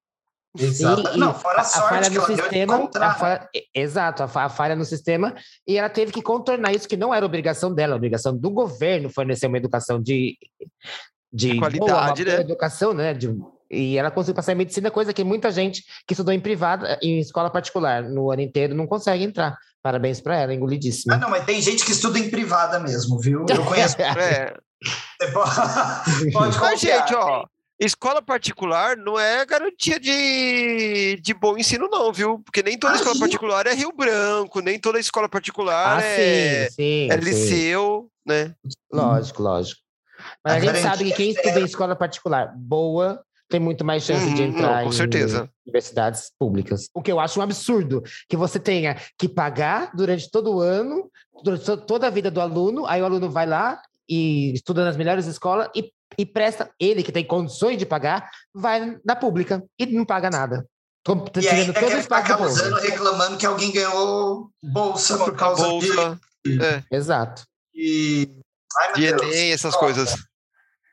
Speaker 4: Exato. E, não, fora a, sorte a falha
Speaker 3: no sistema. A falha, exato, a, a, falha no sistema. E ela teve que contornar isso, que não era obrigação dela, a obrigação do governo fornecer uma educação de. De,
Speaker 2: de qualidade,
Speaker 3: boa,
Speaker 2: né?
Speaker 3: Educação, né? De, e ela conseguiu passar em medicina, coisa que muita gente que estudou em privada, em escola particular, no ano inteiro, não consegue entrar. Parabéns para ela, engolidíssima.
Speaker 4: Ah, não, mas tem gente que estuda em privada mesmo, viu? Eu conheço. é. Você pode, pode
Speaker 2: mas, gente, ó, escola particular não é garantia de, de bom ensino, não, viu? Porque nem toda ah, escola sim. particular é Rio Branco, nem toda escola particular ah, é, sim, sim, é liceu, né?
Speaker 3: Lógico, lógico. Mas a, a gente sabe que quem estuda em escola particular boa tem muito mais chance uhum, de entrar
Speaker 2: não,
Speaker 3: em
Speaker 2: certeza.
Speaker 3: universidades públicas. O que eu acho um absurdo, que você tenha que pagar durante todo o ano, durante toda a vida do aluno, aí o aluno vai lá e estuda nas melhores escolas e, e presta, ele que tem condições de pagar, vai na pública e não paga nada.
Speaker 4: E ainda todo quer ficar causando, reclamando que alguém ganhou bolsa por causa bolsa.
Speaker 2: de... É.
Speaker 3: Exato.
Speaker 4: E...
Speaker 2: Ai, e Enem, essas coisas.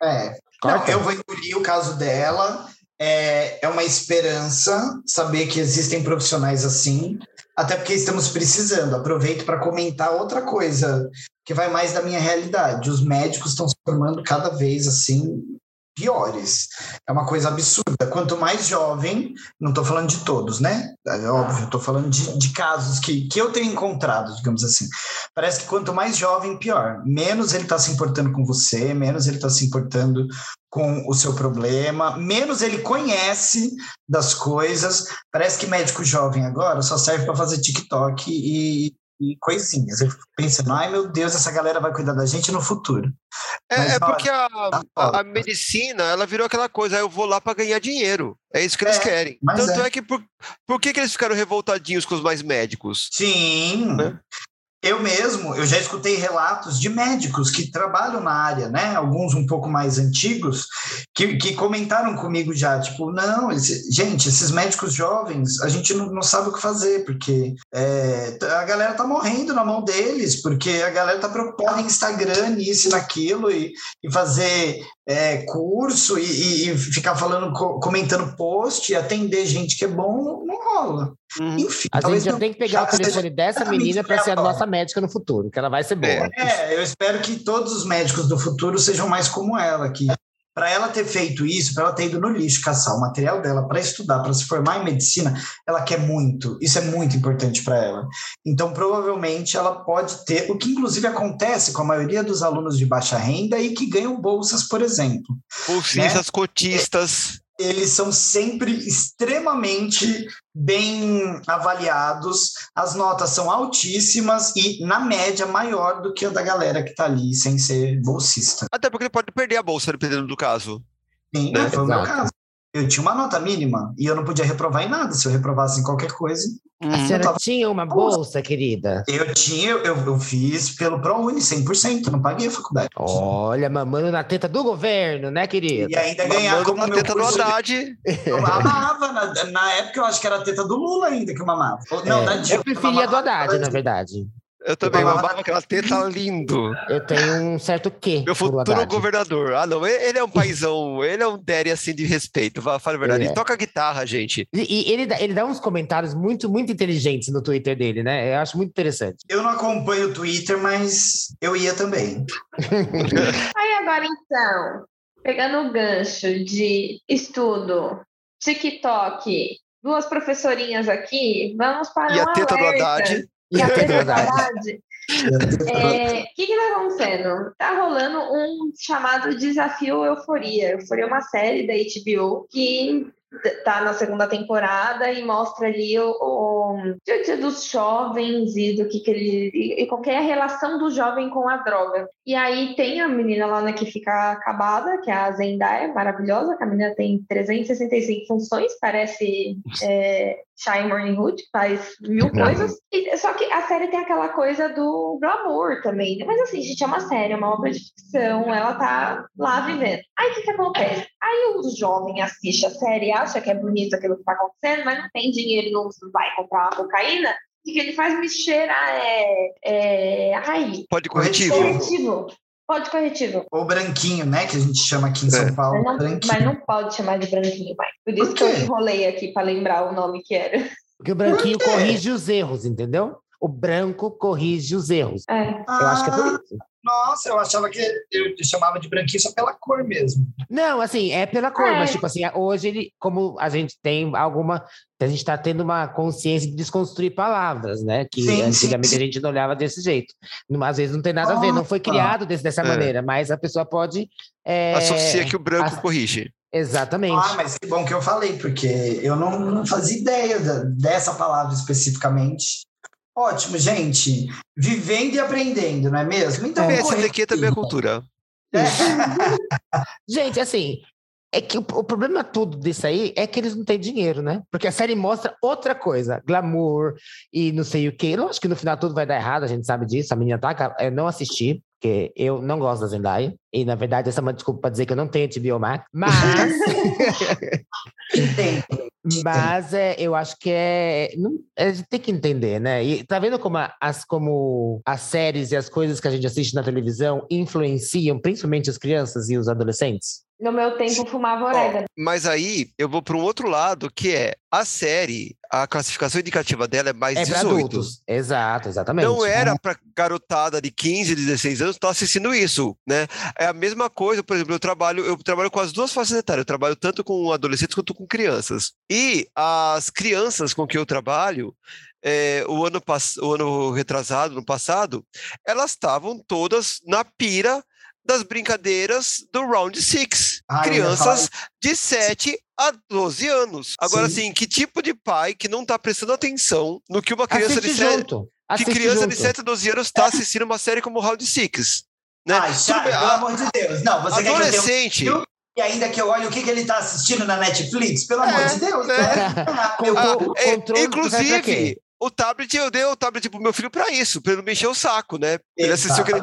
Speaker 4: É, não, eu vou engolir o caso dela. É, é uma esperança saber que existem profissionais assim, até porque estamos precisando. Aproveito para comentar outra coisa que vai mais da minha realidade. Os médicos estão se formando cada vez assim piores. É uma coisa absurda. Quanto mais jovem, não estou falando de todos, né? É óbvio, estou falando de, de casos que, que eu tenho encontrado, digamos assim. Parece que quanto mais jovem, pior. Menos ele está se importando com você, menos ele está se importando com o seu problema, menos ele conhece das coisas. Parece que médico jovem agora só serve para fazer TikTok e, e coisinhas. Eu pensando, ai meu Deus, essa galera vai cuidar da gente no futuro.
Speaker 2: É, Mas, é porque a, a, a, medicina, ela virou aquela coisa, eu vou lá para ganhar dinheiro. É isso que eles é, querem. Tanto é. é, que por, por que, que eles ficaram revoltadinhos com os mais médicos?
Speaker 4: Sim. Né? Eu mesmo, eu já escutei relatos de médicos que trabalham na área, né? Alguns um pouco mais antigos, que, que comentaram comigo já, tipo, não, esse, gente, esses médicos jovens, a gente não, não sabe o que fazer, porque é, a galera tá morrendo na mão deles, porque a galera tá preocupada em Instagram, nisso e naquilo, e, e fazer é, curso e, e, ficar falando, comentando post e atender gente que é bom, não rola.
Speaker 3: Uhum. Enfim, a gente já não, tem que pegar o telefone dessa menina para ser a nossa médica no futuro, que ela vai ser boa.
Speaker 4: É, eu espero que todos os médicos do futuro sejam mais como ela, que para ela ter feito isso, para ela ter ido no lixo caçar o material dela para estudar, para se formar em medicina, ela quer muito. Isso é muito importante para ela. Então, provavelmente, ela pode ter, o que inclusive acontece com a maioria dos alunos de baixa renda e que ganham bolsas, por exemplo.
Speaker 2: Bolsistas, né? cotistas
Speaker 4: eles são sempre extremamente bem avaliados, as notas são altíssimas e, na média, maior do que a da galera que está ali sem ser bolsista.
Speaker 2: Até porque ele pode perder a bolsa, dependendo do caso.
Speaker 4: Sim, né? foi o meu caso. Eu tinha uma nota mínima e eu não podia reprovar em nada. Se eu reprovasse em qualquer coisa,
Speaker 3: a hum. senhora tava... tinha uma bolsa, querida?
Speaker 4: Eu tinha, eu, eu fiz pelo ProUni, 100%, não paguei a faculdade.
Speaker 3: Olha, mamando na teta do governo, né, querida?
Speaker 4: E ainda ganhar
Speaker 2: como na teta do Haddad.
Speaker 4: Eu mamava, na, na época eu acho que era a teta do Lula ainda que eu mamava. Não,
Speaker 3: é, Eu preferia do Haddad, na verdade.
Speaker 2: Eu também eu mamava aquela teta lindo.
Speaker 3: Eu tenho um certo quê.
Speaker 2: Meu futuro governador. Ah, não, ele é um paizão, ele é um Derry assim de respeito, fala a verdade. Ele, ele é. toca guitarra, gente.
Speaker 3: E, e, ele, dá, ele dá uns comentários muito, muito inteligentes no Twitter dele, né? Eu acho muito interessante.
Speaker 4: Eu não acompanho o Twitter, mas eu ia também.
Speaker 1: Aí agora então, pegando o gancho de estudo, TikTok, duas professorinhas aqui, vamos para
Speaker 2: e
Speaker 1: um
Speaker 2: a teta
Speaker 1: alerta.
Speaker 2: do Haddad
Speaker 1: e a verdade. O é, que está acontecendo? Tá rolando um chamado Desafio Euforia. Euforia é uma série da HBO que tá na segunda temporada e mostra ali o, o dia a dia dos jovens e do que, que ele. e qual é a relação do jovem com a droga. E aí tem a menina lá né, que fica acabada, que é a Zendaya, maravilhosa, que a menina tem 365 funções, parece é, Shy Morning Hood, faz mil coisas. E, só que a série tem aquela coisa do glamour também. Né? Mas assim, gente, é uma série, é uma obra de ficção, ela tá lá vivendo. Aí o que, que acontece? Aí o jovem assiste a série, acha que é bonito aquilo que tá acontecendo, mas não tem dinheiro, não vai comprar uma cocaína. O que ele faz? Me cheirar é, é... Ai,
Speaker 2: Pode corretivo.
Speaker 1: corretivo. Pode corretivo.
Speaker 4: Ou branquinho, né? Que a gente chama aqui em São
Speaker 2: É.
Speaker 4: Paulo.
Speaker 1: Mas não,
Speaker 4: branquinho.
Speaker 1: mas não pode chamar de branquinho mais. Por isso
Speaker 4: Por
Speaker 1: que eu enrolei aqui para lembrar o nome que era.
Speaker 3: Porque o branquinho corrige os erros, entendeu? O branco corrige os erros.
Speaker 1: É.
Speaker 3: Eu acho que é por
Speaker 4: Ah,
Speaker 3: isso.
Speaker 4: Nossa, eu achava que eu chamava de branquinho só pela cor mesmo.
Speaker 3: Não, assim, é pela cor,
Speaker 1: É.
Speaker 3: mas tipo assim, hoje ele, como a gente tem alguma, a gente está tendo uma consciência de desconstruir palavras, né? Que
Speaker 4: Sim,
Speaker 3: antigamente
Speaker 4: sim.
Speaker 3: a gente não olhava desse jeito. Às vezes não tem nada a ver, não foi criado desse, dessa
Speaker 2: É.
Speaker 3: maneira, mas a pessoa pode. é,
Speaker 2: Associa que o branco
Speaker 3: as-
Speaker 2: corrige.
Speaker 3: Exatamente.
Speaker 4: Ah, mas que bom que eu falei, porque eu não, não fazia ideia da- dessa palavra especificamente. Ótimo, gente. Vivendo e aprendendo, não é mesmo? Então,
Speaker 2: Também
Speaker 4: corre-
Speaker 2: essa daqui é também a cultura.
Speaker 3: Gente, assim, é que o, o problema tudo disso aí é que eles não têm dinheiro, né? Porque a série mostra outra coisa, glamour e não sei o quê. Lógico que no final tudo vai dar errado, a gente sabe disso. A menina tá, eu não assisti, porque eu não gosto da Zendaya. E, na verdade, essa é uma desculpa para dizer que eu não tenho HBO Max. Mas, mas é, eu acho que é, não, a gente tem que entender, né? E tá vendo como a- as, como as séries e as coisas que a gente assiste na televisão influenciam principalmente as crianças e os adolescentes?
Speaker 1: No meu tempo fumava orégano.
Speaker 2: Mas aí eu vou para um outro lado, que é a série, a classificação indicativa dela é mais
Speaker 3: É para
Speaker 2: 18.
Speaker 3: adultos. Exato, exatamente.
Speaker 2: Não era para garotada de 15, 16 anos estar assistindo isso, né? É a mesma coisa, por exemplo, eu trabalho, eu trabalho com as duas faixas etárias, eu trabalho tanto com adolescentes quanto com crianças. E as crianças com que eu trabalho, é, o, ano pass- o ano retrasado, no passado, elas estavam todas na pira das brincadeiras do Round Six.
Speaker 4: Ah,
Speaker 2: crianças de 7 a 12 anos. Agora,
Speaker 4: Sim.
Speaker 2: assim, que tipo de pai que não está prestando atenção no que uma criança
Speaker 3: Assiste
Speaker 2: de 7
Speaker 3: junto.
Speaker 2: que criança de
Speaker 3: junto.
Speaker 2: 7 a 12 anos está assistindo uma série como Round Six. Né?
Speaker 4: Ai, já,
Speaker 2: Tudo bem,
Speaker 4: pelo
Speaker 2: a-
Speaker 4: amor de Deus. Não, você quer
Speaker 2: adolescente.
Speaker 4: filho e ainda que eu olhe o que, que ele está assistindo na Netflix? Pelo
Speaker 2: É,
Speaker 4: amor de Deus,
Speaker 2: né?
Speaker 4: né? Ah,
Speaker 2: Ah, é,
Speaker 3: controle tu vai pra
Speaker 2: inclusive? O tablet, eu dei o tablet pro meu filho para isso, para ele não me encher o saco, né? Ele assistiu que ele,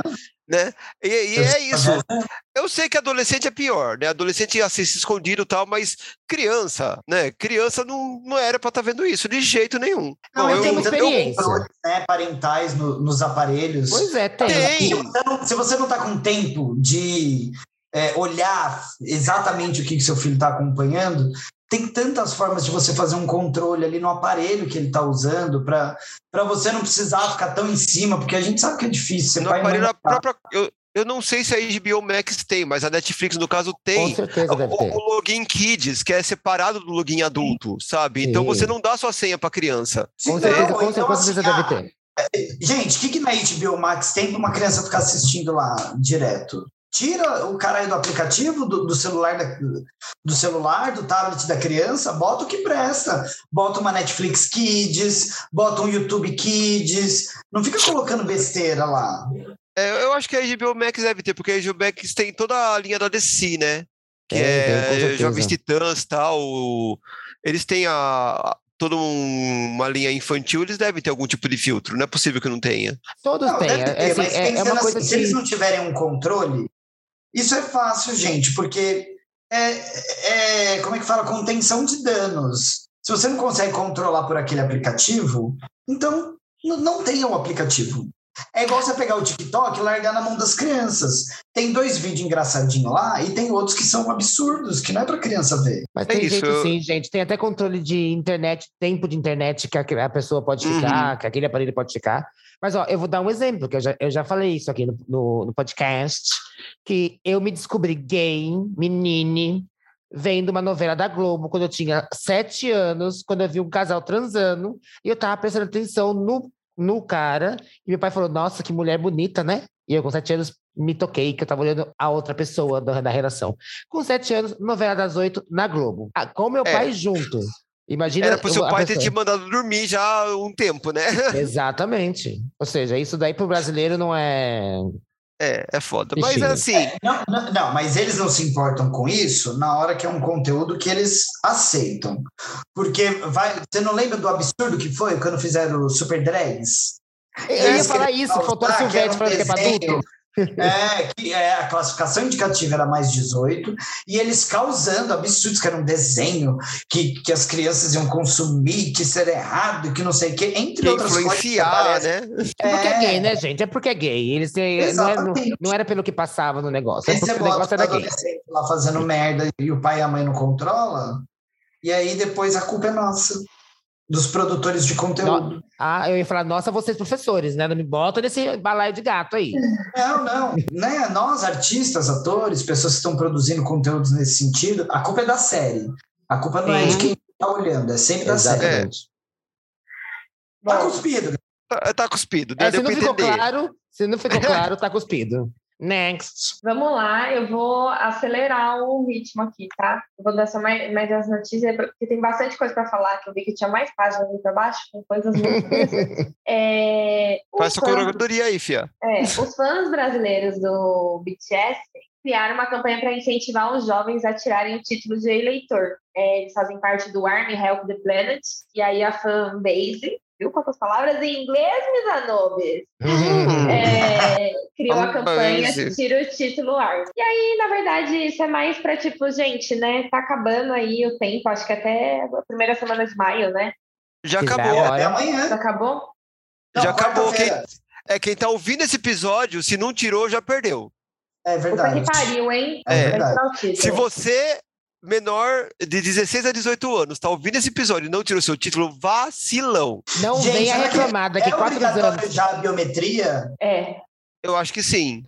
Speaker 2: né? E, e é isso. Eu sei que adolescente é pior, né? Adolescente assiste escondido e tal, mas criança, né? Criança não, não era para estar vendo isso de jeito nenhum.
Speaker 4: Não,
Speaker 2: Bom,
Speaker 4: eu tenho
Speaker 3: experiência.
Speaker 4: controles, né, parentais no- nos aparelhos.
Speaker 3: Pois é, tem.
Speaker 2: Tem.
Speaker 4: Se você não, se você não tá com tempo de é, olhar exatamente o que, que seu filho está acompanhando, tem tantas formas de você fazer um controle ali no aparelho que ele está usando para você não precisar ficar tão em cima, porque a gente sabe que é difícil.
Speaker 2: No aparelho
Speaker 4: tá.
Speaker 2: própria. Eu, eu não sei se a HBO Max tem, mas a Netflix, no caso,
Speaker 3: Com
Speaker 2: tem.
Speaker 3: certeza deve
Speaker 2: O,
Speaker 3: ter.
Speaker 2: o login Kids, que é separado do login adulto, sabe? Então
Speaker 3: Sim.
Speaker 2: você não dá sua senha para criança.
Speaker 3: Com
Speaker 4: Não,
Speaker 3: certeza, com
Speaker 4: então,
Speaker 3: certeza
Speaker 4: assim,
Speaker 3: deve
Speaker 4: ah,
Speaker 3: ter.
Speaker 4: Gente, o que, que na HBO Max tem para uma criança ficar assistindo lá direto? Tira o caralho do aplicativo, do, do celular, da- do celular, do tablet da criança, bota o que presta. Bota uma Netflix Kids, bota um YouTube Kids. Não fica colocando besteira lá.
Speaker 2: É, eu acho que a HBO Max deve ter, porque a HBO Max tem toda a linha da DC, né? Que é
Speaker 3: certeza.
Speaker 2: Jovens Titãs e tal. Eles têm a, toda um- uma linha infantil, eles devem ter algum tipo de filtro. Não é possível que não tenha.
Speaker 3: Todos
Speaker 4: Não,
Speaker 3: têm.
Speaker 4: deve
Speaker 3: É,
Speaker 4: ter,
Speaker 3: é assim,
Speaker 4: mas
Speaker 3: é- é
Speaker 4: pensando
Speaker 3: uma coisa
Speaker 4: assim, se eles não tiverem um controle, isso é fácil, gente, porque é, é, como é que fala? Contenção de danos. Se você não consegue controlar por aquele aplicativo, então não tenha o aplicativo. É igual você pegar o TikTok e largar na mão das crianças. Tem dois vídeos engraçadinhos lá e tem outros que são absurdos, que não é para criança ver.
Speaker 3: Mas
Speaker 2: É
Speaker 3: tem
Speaker 2: isso,
Speaker 3: jeito
Speaker 2: eu-
Speaker 3: sim, gente. Tem até controle de internet, tempo de internet que a, pessoa pode
Speaker 2: Uhum.
Speaker 3: ficar, que aquele aparelho pode ficar. Mas, ó, eu vou dar um exemplo, que eu já, eu já falei isso aqui no, no, no podcast, que eu me descobri gay, menine, vendo uma novela da Globo quando eu tinha sete anos, quando eu vi um casal transando, e eu tava prestando atenção no no cara, e meu pai falou, nossa, que mulher bonita, né? E eu com sete anos me toquei que eu tava olhando a outra pessoa da, da relação. Com sete anos, novela das oito na Globo. Ah, com meu é. pai junto. Imagina.
Speaker 2: Era pro seu pai ter te mandado dormir já há um tempo, né?
Speaker 3: Exatamente. Ou seja, isso daí pro brasileiro não é.
Speaker 2: É, é foda. Mas é assim. É,
Speaker 4: não, não, não, mas eles não se importam com isso na hora que é um conteúdo que eles aceitam. Porque vai, você não lembra do absurdo que foi quando fizeram o Super Drags?
Speaker 3: Eu ia falar isso, faltou a Silvete falando que é pra adulto.
Speaker 4: É, que é, a classificação indicativa era mais 18, e eles causando absurdos, que era um desenho que, que as crianças iam consumir, que isso era errado, que não sei o quê, entre que outras
Speaker 2: influenciar,
Speaker 3: coisas. né? É porque é gay, né, gente? É porque é gay. Eles têm, não, era, não, não, era pelo que passava no negócio, é porque o negócio era gay.
Speaker 4: lá fazendo merda e o pai e a mãe não controla, e aí depois a culpa é nossa dos produtores de conteúdo. No...
Speaker 3: Ah, eu ia falar, nossa, vocês professores, né? Não me bota nesse balaio de gato aí.
Speaker 4: Não, não. Né? Nós, artistas, atores, pessoas que estão produzindo conteúdos nesse sentido, a culpa é da série. A culpa não Sim. é de quem está olhando, é sempre Exatamente. da série. Tá cuspido.
Speaker 2: Tá, tá cuspido.
Speaker 3: Né? É, se não ficou entender. claro, se não ficou claro, tá cuspido. Next.
Speaker 1: Vamos lá, eu vou acelerar o ritmo aqui, tá? Eu vou dar só mais, mais as notícias, porque tem bastante coisa para falar, que eu vi que tinha mais páginas ali para baixo, com coisas muito interessantes. É,
Speaker 2: Faz sua curadoria aí, Fia.
Speaker 1: É, os fãs brasileiros do BTS criaram uma campanha para incentivar os jovens a tirarem o título de eleitor. É, eles fazem parte do Army Help the Planet, e aí a fanbase viu quantas palavras em inglês, Misanobis? Uhum. É, criou a campanha Tira o Título Ar. E aí, na verdade, isso é mais para tipo, gente, né? Tá acabando aí o tempo, acho que até a primeira semana de maio, né?
Speaker 2: Já acabou.
Speaker 4: Até amanhã.
Speaker 1: Já acabou?
Speaker 2: Não, já acabou. Quem, é, quem tá ouvindo esse episódio, se não tirou, já perdeu.
Speaker 4: É verdade.
Speaker 1: Puta que pariu, hein?
Speaker 2: É. é se você menor de 16 a 18 anos, tá ouvindo esse episódio e não tirou seu título, vacilão.
Speaker 3: Não Gente, venha reclamar daqui é quatro anos.
Speaker 4: já a biometria?
Speaker 1: É.
Speaker 2: Eu acho que sim.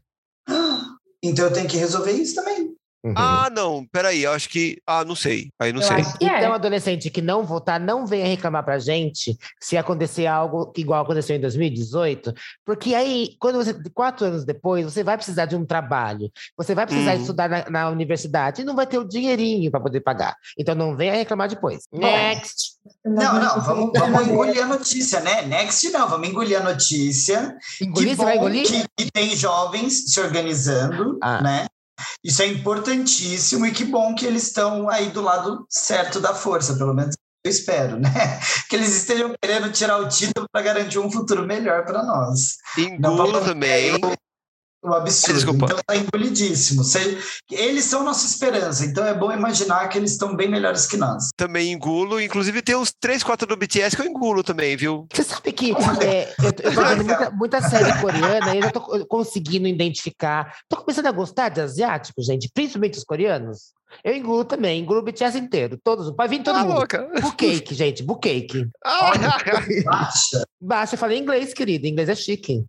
Speaker 4: Então eu tenho que resolver isso também.
Speaker 2: Uhum. Ah, não, peraí, eu acho que. Ah, não sei. Aí não eu sei.
Speaker 3: É. Então, adolescente que não votar, não venha reclamar pra gente se acontecer algo igual aconteceu em 2018, porque aí, quando você, quatro anos depois, você vai precisar de um trabalho, você vai precisar uhum. estudar na, na, universidade e não vai ter o dinheirinho para poder pagar. Então, não venha reclamar depois. Next!
Speaker 4: Não, não, vamos, vamos engolir a notícia, né? Next não, vamos engolir a notícia.
Speaker 3: Engolir, que você vai engolir?
Speaker 4: Que, que, tem jovens se organizando, ah. né? Isso é importantíssimo e que bom que eles estão aí do lado certo da força, pelo menos eu espero, né? Que eles estejam querendo tirar o título para garantir um futuro melhor para nós.
Speaker 2: Engulo também
Speaker 4: um absurdo. Desculpa. Então tá engolidíssimo. Eles são nossa esperança, então é bom imaginar que eles estão bem melhores que nós.
Speaker 2: Também engulo, inclusive tem uns 3, 4 do BTS que eu engulo também, viu?
Speaker 3: Você sabe que é, eu, eu tô vendo muita, muita série coreana e eu já tô conseguindo identificar. Tô começando a gostar de asiáticos, gente, principalmente os coreanos. Eu engulo também, engulo o BTS inteiro, todos, vai vir todo ah, mundo. Louca. Bucake, gente, bucake. Ah, baixa. Baixa, eu falei inglês, querido, inglês é chique.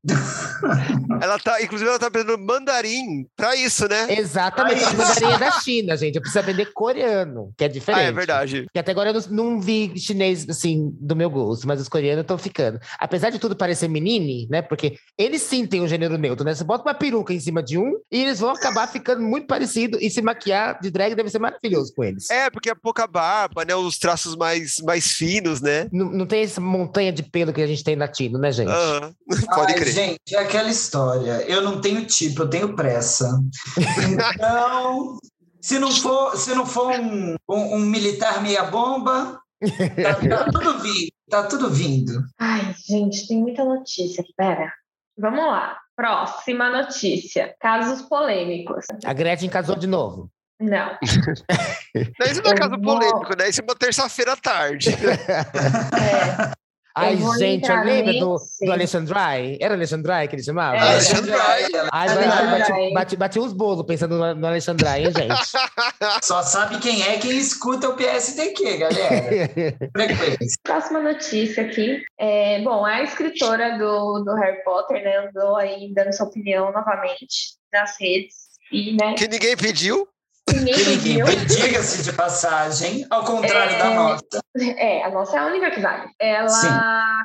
Speaker 2: ela tá, inclusive ela tá aprendendo mandarim pra isso, né?
Speaker 3: Exatamente, o mandarim é da China, gente, eu preciso aprender coreano, que é diferente. Ah,
Speaker 2: é verdade.
Speaker 3: Porque até agora eu não, não vi chinês, assim, do meu gosto, mas os coreanos estão ficando. Apesar de tudo parecer menine, né, porque eles sim têm um gênero neutro, né? Você bota uma peruca em cima de um e eles vão acabar ficando muito parecido e se maquiar de drag deve ser maravilhoso com eles.
Speaker 2: É, porque é pouca barba, né? Os traços mais, mais finos, né?
Speaker 3: Não, não tem essa montanha de pelo que a gente tem latino, né, gente?
Speaker 2: Uhum. Pode Ai, crer.
Speaker 4: Gente, é aquela história. Eu não tenho tipo, eu tenho pressa. Então, se não for, se não for um, um, um militar meia bomba, tá, tá tudo vindo. Tá tudo vindo.
Speaker 1: Ai, gente, tem muita notícia. Pera. Vamos lá. Próxima notícia. Casos polêmicos.
Speaker 3: A Gretchen casou de novo.
Speaker 1: Não.
Speaker 2: Isso não é caso polêmico, né? Isso é uma terça-feira à tarde.
Speaker 3: é. Ai, gente, eu lembro do, do Alexandrai. Era Alexandrai que ele chamava? É,
Speaker 2: Alexandrai.
Speaker 3: Ai, bati, bati, bati uns bolos pensando no, no Alexandrai, hein, gente?
Speaker 4: Só sabe quem é quem escuta o PSDQ, galera.
Speaker 1: Próxima notícia aqui. É, bom, a escritora do, do Harry Potter, né, andou aí dando sua opinião novamente nas redes. E, né,
Speaker 2: que ninguém pediu.
Speaker 4: Diga-se de passagem, ao contrário é, da nossa.
Speaker 1: É, a nossa é a única que vale. Ela Sim.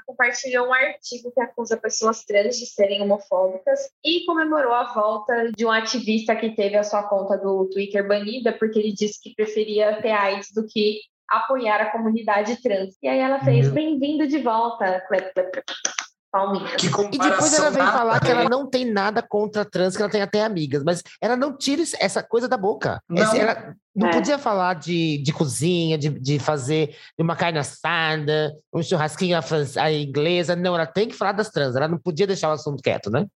Speaker 1: compartilhou um artigo que acusa pessoas trans de serem homofóbicas e comemorou a volta de um ativista que teve a sua conta do Twitter banida porque ele disse que preferia ter AIDS do que apoiar a comunidade trans. E aí ela fez: bem-vindo de volta.
Speaker 3: Palminhas. e depois ela vem falar que ela não tem nada contra trans, que ela tem até amigas, mas ela não tira essa coisa da boca. Não, ela não é. podia falar de, de cozinha, de, de fazer uma carne assada, um churrasquinho a, a inglesa. Não, ela tem que falar das trans. Ela não podia deixar o assunto quieto, né?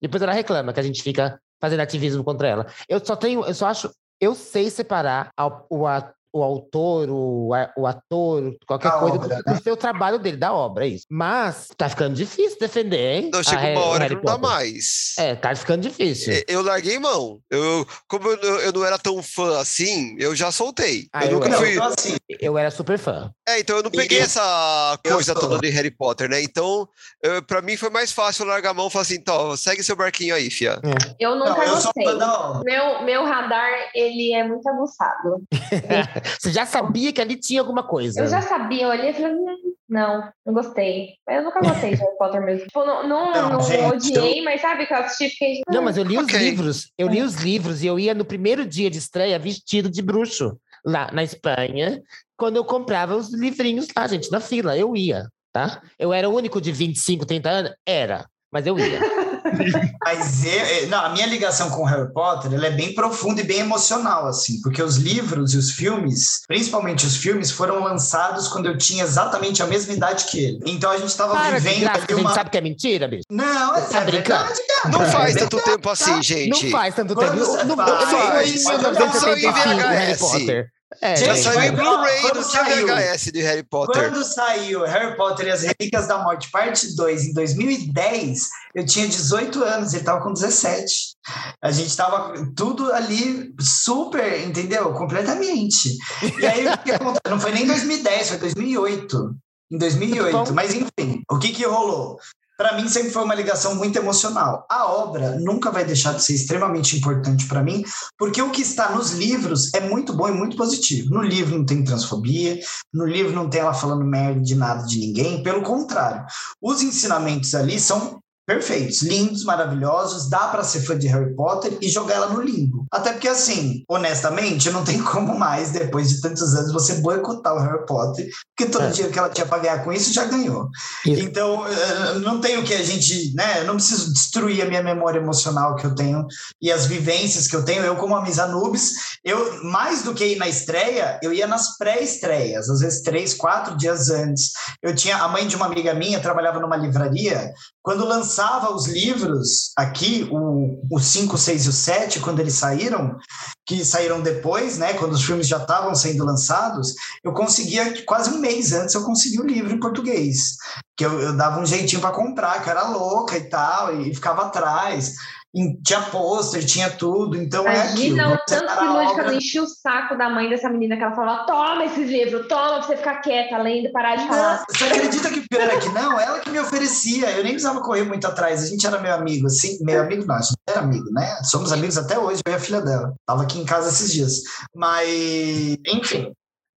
Speaker 3: Depois ela reclama que a gente fica fazendo ativismo contra ela. Eu só tenho, eu só acho, eu sei separar o, o autor, o, o ator, qualquer da coisa obra, do, né? do, seu trabalho dele, da obra, é isso. Mas tá ficando difícil defender, hein?
Speaker 2: Não, chega uma hora que não dá mais.
Speaker 3: É, tá ficando difícil.
Speaker 2: Eu, eu larguei mão. Eu, como eu, eu, não era tão fã assim, eu já soltei. Ah, eu, eu, nunca
Speaker 3: era,
Speaker 2: fui.
Speaker 3: Assim. Eu era super fã.
Speaker 2: É, então eu não peguei e essa coisa toda de Harry Potter, né? Então, eu, pra mim foi mais fácil largar a mão e falar assim, então, segue seu barquinho aí, fia.
Speaker 1: É. Eu nunca não, gostei. Meu, meu radar, ele é muito aguçado.
Speaker 3: Você já sabia que ali tinha alguma coisa.
Speaker 1: Eu já sabia, eu olhei e falei, hum, não, não gostei. Eu nunca gostei de Harry Potter mesmo. Tipo, não, não, não, não gente, odiei, eu... mas sabe que eu assisti fiquei.
Speaker 3: Não, mas eu li okay. os livros. Eu li os livros e eu ia no primeiro dia de estreia vestido de bruxo lá na Espanha, quando eu comprava os livrinhos lá, gente, na fila. Eu ia, tá? Eu era o único de 25, 30 anos? Era, mas eu ia.
Speaker 4: Mas eu, não, a minha ligação com Harry Potter ela é bem profunda e bem emocional, assim, porque os livros e os filmes, principalmente os filmes, foram lançados quando eu tinha exatamente a mesma idade que ele. Então a gente estava vivendo.
Speaker 3: Graça, uma... A gente sabe que é mentira, bicho?
Speaker 4: Não, é, tá é verdade,
Speaker 2: cara. Não faz tanto tempo assim, gente.
Speaker 3: Não faz tanto tempo. Não, não, não, foi em 1975 Harry Potter.
Speaker 2: É, já saiu em Blu-ray do VHS de Harry Potter.
Speaker 4: Quando saiu Harry Potter e as Relíquias da Morte, parte 2, em 2010, eu tinha 18 anos, ele estava com 17. A gente estava tudo ali super, entendeu? Completamente. E aí, o que aconteceu? Não foi nem 2010, foi 2008. Em 2008, mas enfim, o que que rolou? Para mim sempre foi uma ligação muito emocional. A obra nunca vai deixar de ser extremamente importante para mim, porque o que está nos livros é muito bom e muito positivo. No livro não tem transfobia, no livro não tem ela falando merda de nada de ninguém, pelo contrário. Os ensinamentos ali são perfeitos, lindos, maravilhosos, dá para ser fã de Harry Potter e jogar ela no limbo. Até porque, assim, honestamente, não tem como mais, depois de tantos anos, você boicotar o Harry Potter, porque todo é. dia que ela tinha para ganhar com isso, já ganhou. Isso. Então, eh, não tem o que a gente, né, eu não preciso destruir a minha memória emocional que eu tenho e as vivências que eu tenho. Eu, como a Miss Anubis, eu, mais do que ir na estreia, eu ia nas pré-estreias, às vezes três, quatro dias antes. Eu tinha, a mãe de uma amiga minha trabalhava numa livraria, quando lançava os livros aqui, o 5, 6 e o 7, quando eles saíram, que saíram depois, né, quando os filmes já estavam sendo lançados, eu conseguia, quase um mês antes, eu conseguia o livro em português. Que eu, eu dava um jeitinho para comprar, que era louca e tal, e ficava atrás tinha pôster, tinha tudo, então
Speaker 1: é
Speaker 4: Imagina
Speaker 1: é aquilo. o tanto que Lúdica obra... enchia o saco da mãe dessa menina que ela falava, toma esse livro, toma pra você ficar quieta, de parar de falar.
Speaker 4: Não, você acredita que pior é que não? Ela que me oferecia, eu nem precisava correr muito atrás, a gente era meu amigo, assim, meu amigo não, a gente era amigo, né? Somos amigos até hoje, eu e a filha dela. Tava aqui em casa esses dias. Mas, enfim,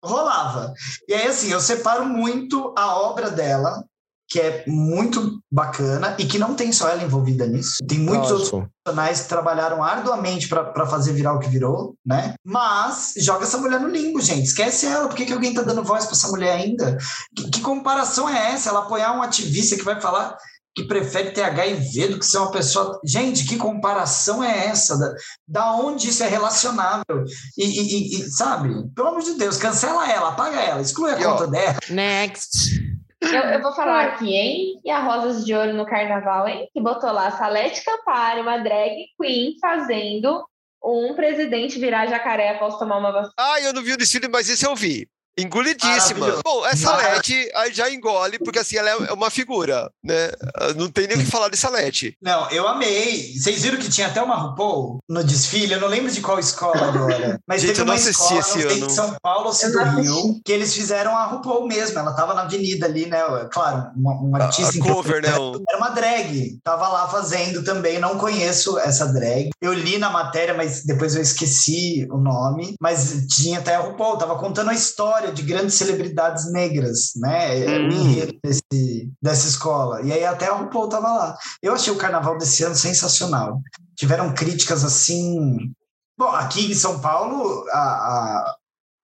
Speaker 4: rolava. E aí, assim, eu separo muito a obra dela, que é muito bacana e que não tem só ela envolvida nisso. Tem muitos Nossa. outros profissionais que trabalharam arduamente para fazer virar o que virou, né? Mas joga essa mulher no limbo, gente. Esquece ela. Por que, que alguém tá dando voz para essa mulher ainda? Que, que, comparação é essa? Ela apoiar um ativista que vai falar que prefere ter HIV do que ser uma pessoa. Gente, que comparação é essa? Da, da onde isso é relacionável? E, e, e, sabe? Pelo amor de Deus, cancela ela, apaga ela, exclui a conta dela.
Speaker 3: Next.
Speaker 1: Eu, eu, vou falar aqui, hein? E a Rosas de Ouro no Carnaval, hein? Que botou lá Salete Campari, uma drag queen, fazendo um presidente virar jacaré após tomar uma vacina.
Speaker 2: Ah, eu não vi o desfile, mas isso eu vi. Engolidíssima. Bom, essa Lete já engole, porque assim, ela é uma figura, né? Não tem nem o que falar de Salete.
Speaker 4: Não, eu amei. Vocês viram que tinha até uma RuPaul no desfile? Eu não lembro de qual escola agora. Mas Gente, teve uma escola, esse não sei de São Paulo ou se do Rio, que eles fizeram a RuPaul mesmo. Ela tava na avenida ali, né? Claro, uma, uma artista.
Speaker 2: A cover, né?
Speaker 4: Era uma drag. Tava lá fazendo também. Não conheço essa drag. Eu li na matéria, mas depois eu esqueci o nome. Mas tinha até a RuPaul. Tava contando a história de grandes celebridades negras, né? É, hum. O enredo desse, dessa escola. E aí até a RuPaul tava lá. Eu achei o carnaval desse ano sensacional. Tiveram críticas assim. Bom, aqui em São Paulo, a, a,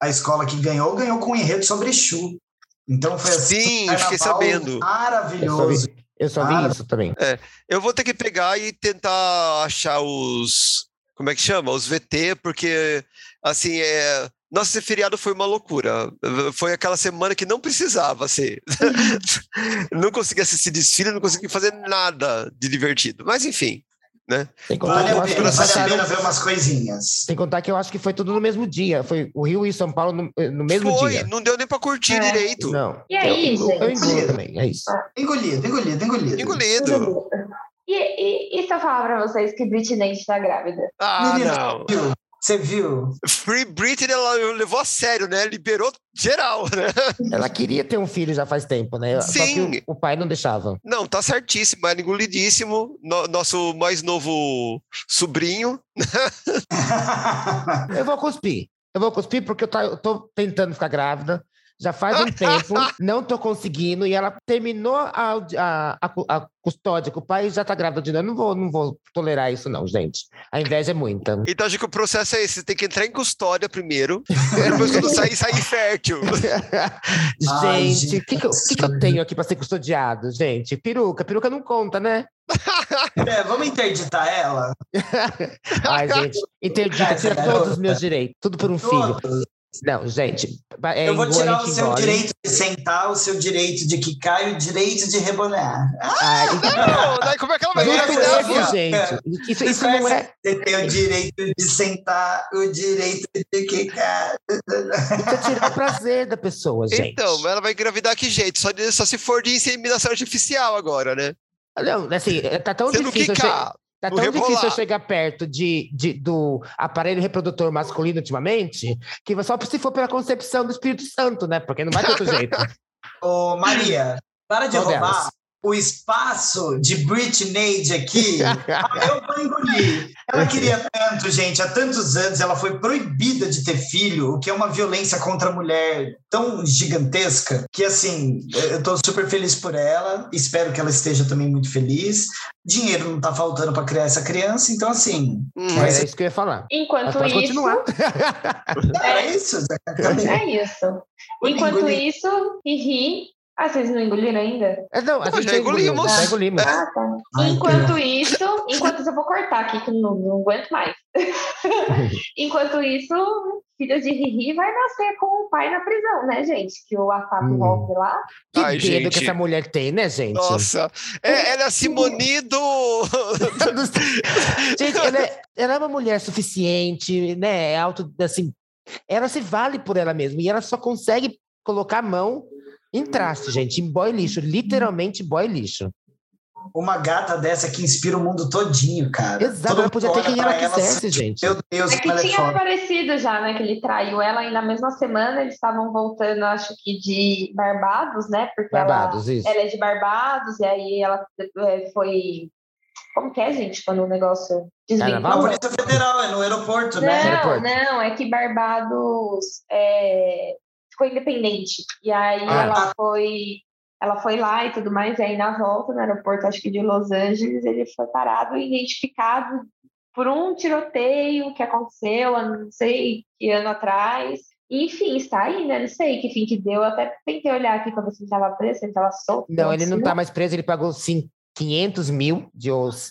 Speaker 4: a escola que ganhou, ganhou com um enredo sobre Exu. Então foi assim.
Speaker 2: Sim, fiquei sabendo.
Speaker 4: Maravilhoso.
Speaker 3: Eu só vi, eu só vi isso também.
Speaker 2: É, eu vou ter que pegar e tentar achar os. Como é que chama? Os VT, porque assim, é, nossa, esse feriado foi uma loucura. Foi aquela semana que não precisava ser. não consegui assistir desfile, não consegui fazer nada de divertido. Mas enfim, né?
Speaker 4: Tem que contar vale, que eu acho que vale a pena ver umas coisinhas.
Speaker 3: Tem que contar que eu acho que foi tudo no mesmo dia. Foi o Rio e São Paulo no, no mesmo
Speaker 2: foi,
Speaker 3: dia.
Speaker 2: não deu nem para curtir é. direito.
Speaker 3: Não.
Speaker 1: E aí,
Speaker 3: eu,
Speaker 1: gente?
Speaker 3: Eu também, é isso.
Speaker 4: Engolido, engolido, engolido.
Speaker 2: Engolido.
Speaker 1: E, e, e se eu falar pra vocês que Britney está grávida?
Speaker 2: Ah, Menina, não.
Speaker 4: Você viu?
Speaker 2: Free Britney, ela levou a sério, né? Liberou geral, né?
Speaker 3: Ela queria ter um filho já faz tempo, né?
Speaker 2: Sim.
Speaker 3: Só que o, o pai não deixava.
Speaker 2: Não, tá certíssimo, é engolidíssimo. No, nosso mais novo sobrinho.
Speaker 3: eu vou cuspir. Eu vou cuspir porque eu, tá, eu tô tentando ficar grávida já faz um tempo, não tô conseguindo, e ela terminou a, a, a, a custódia com o pai e já tá grávida de novo. Eu não vou, não vou tolerar isso, não, gente. A inveja é muita.
Speaker 2: Então, acho que o processo é esse: você tem que entrar em custódia primeiro, depois quando sair, sair fértil.
Speaker 3: gente, o que, que, eu, que, que eu tenho aqui para ser custodiado, gente? Peruca, peruca não conta, né?
Speaker 4: É, vamos interditar ela?
Speaker 3: Ai, gente, interdita, tira todos os meus direitos, tudo por um todos. filho. Não, gente. É
Speaker 4: eu vou tirar o seu direito de sentar, o seu direito de quicar e o direito de rebonar.
Speaker 2: Ah, então, como é que ela vai
Speaker 3: ganhar gente? Isso, isso não é.
Speaker 4: Você tem o direito de sentar, o direito de quicar.
Speaker 3: Isso é tirar o prazer da pessoa, gente.
Speaker 2: Então, ela vai engravidar que jeito? Só, de, só se for de inseminação artificial agora, né?
Speaker 3: Não, assim, tá tão
Speaker 2: Você
Speaker 3: difícil.
Speaker 2: Não
Speaker 3: Tá tão rebolar. difícil chegar perto de, de, do aparelho reprodutor masculino ultimamente, que só se for pela concepção do Espírito Santo, né? Porque não vai ter outro jeito.
Speaker 4: Ô, Maria, para de Qual roubar. Delas? O espaço de Britney aqui, eu vou engolir. Ela queria tanto, gente, há tantos anos, ela foi proibida de ter filho, o que é uma violência contra a mulher tão gigantesca, que assim, eu estou super feliz por ela, espero que ela esteja também muito feliz. Dinheiro não está faltando para criar essa criança, então assim.
Speaker 3: Hum, mas é isso que eu ia falar.
Speaker 1: Enquanto isso.
Speaker 3: continuar.
Speaker 4: é isso,
Speaker 1: É isso. Enquanto isso, Riri ah, vocês não engoliram ainda?
Speaker 3: É, não, a gente já
Speaker 2: engolimos.
Speaker 3: Já engolimos.
Speaker 1: Ah, tá. enquanto isso, enquanto isso, eu vou cortar aqui, que não, não aguento mais. enquanto isso, filho de Riri vai nascer com o pai na prisão, né, gente? Que o Afato hum. volta lá.
Speaker 3: Que Ai, dedo gente. que essa mulher tem, né, gente?
Speaker 2: Nossa, é, ela é Simonido!
Speaker 3: gente, ela é, ela é uma mulher suficiente, né? É auto, assim, ela se vale por ela mesma e ela só consegue colocar a mão em traste, gente, em boy lixo, literalmente boy lixo.
Speaker 4: Uma gata dessa que inspira o mundo todinho, cara.
Speaker 3: Exato, ela podia ter quem ela quisesse, ela, gente.
Speaker 4: Meu Deus,
Speaker 1: é que tinha aparecido já, né, que ele traiu ela e na mesma semana eles estavam voltando, acho que de Barbados, né, porque
Speaker 3: Barbados,
Speaker 1: ela,
Speaker 3: isso.
Speaker 1: ela é de Barbados e aí ela é, foi como que é, gente, quando o negócio
Speaker 4: desvincula? Na Polícia Federal, é no aeroporto, né?
Speaker 1: Não,
Speaker 4: aeroporto.
Speaker 1: não, é que Barbados é, ficou independente. E aí ah. ela foi ela foi lá e tudo mais, e aí na volta no aeroporto, acho que de Los Angeles, ele foi parado e identificado por um tiroteio que aconteceu, não sei que ano atrás. enfim, está aí, né? Não sei que fim que deu. Eu até tentei olhar aqui para ver se ele estava preso, se ele estava solto.
Speaker 3: Não, ele não está mais preso, ele pagou sim, 500 mil de,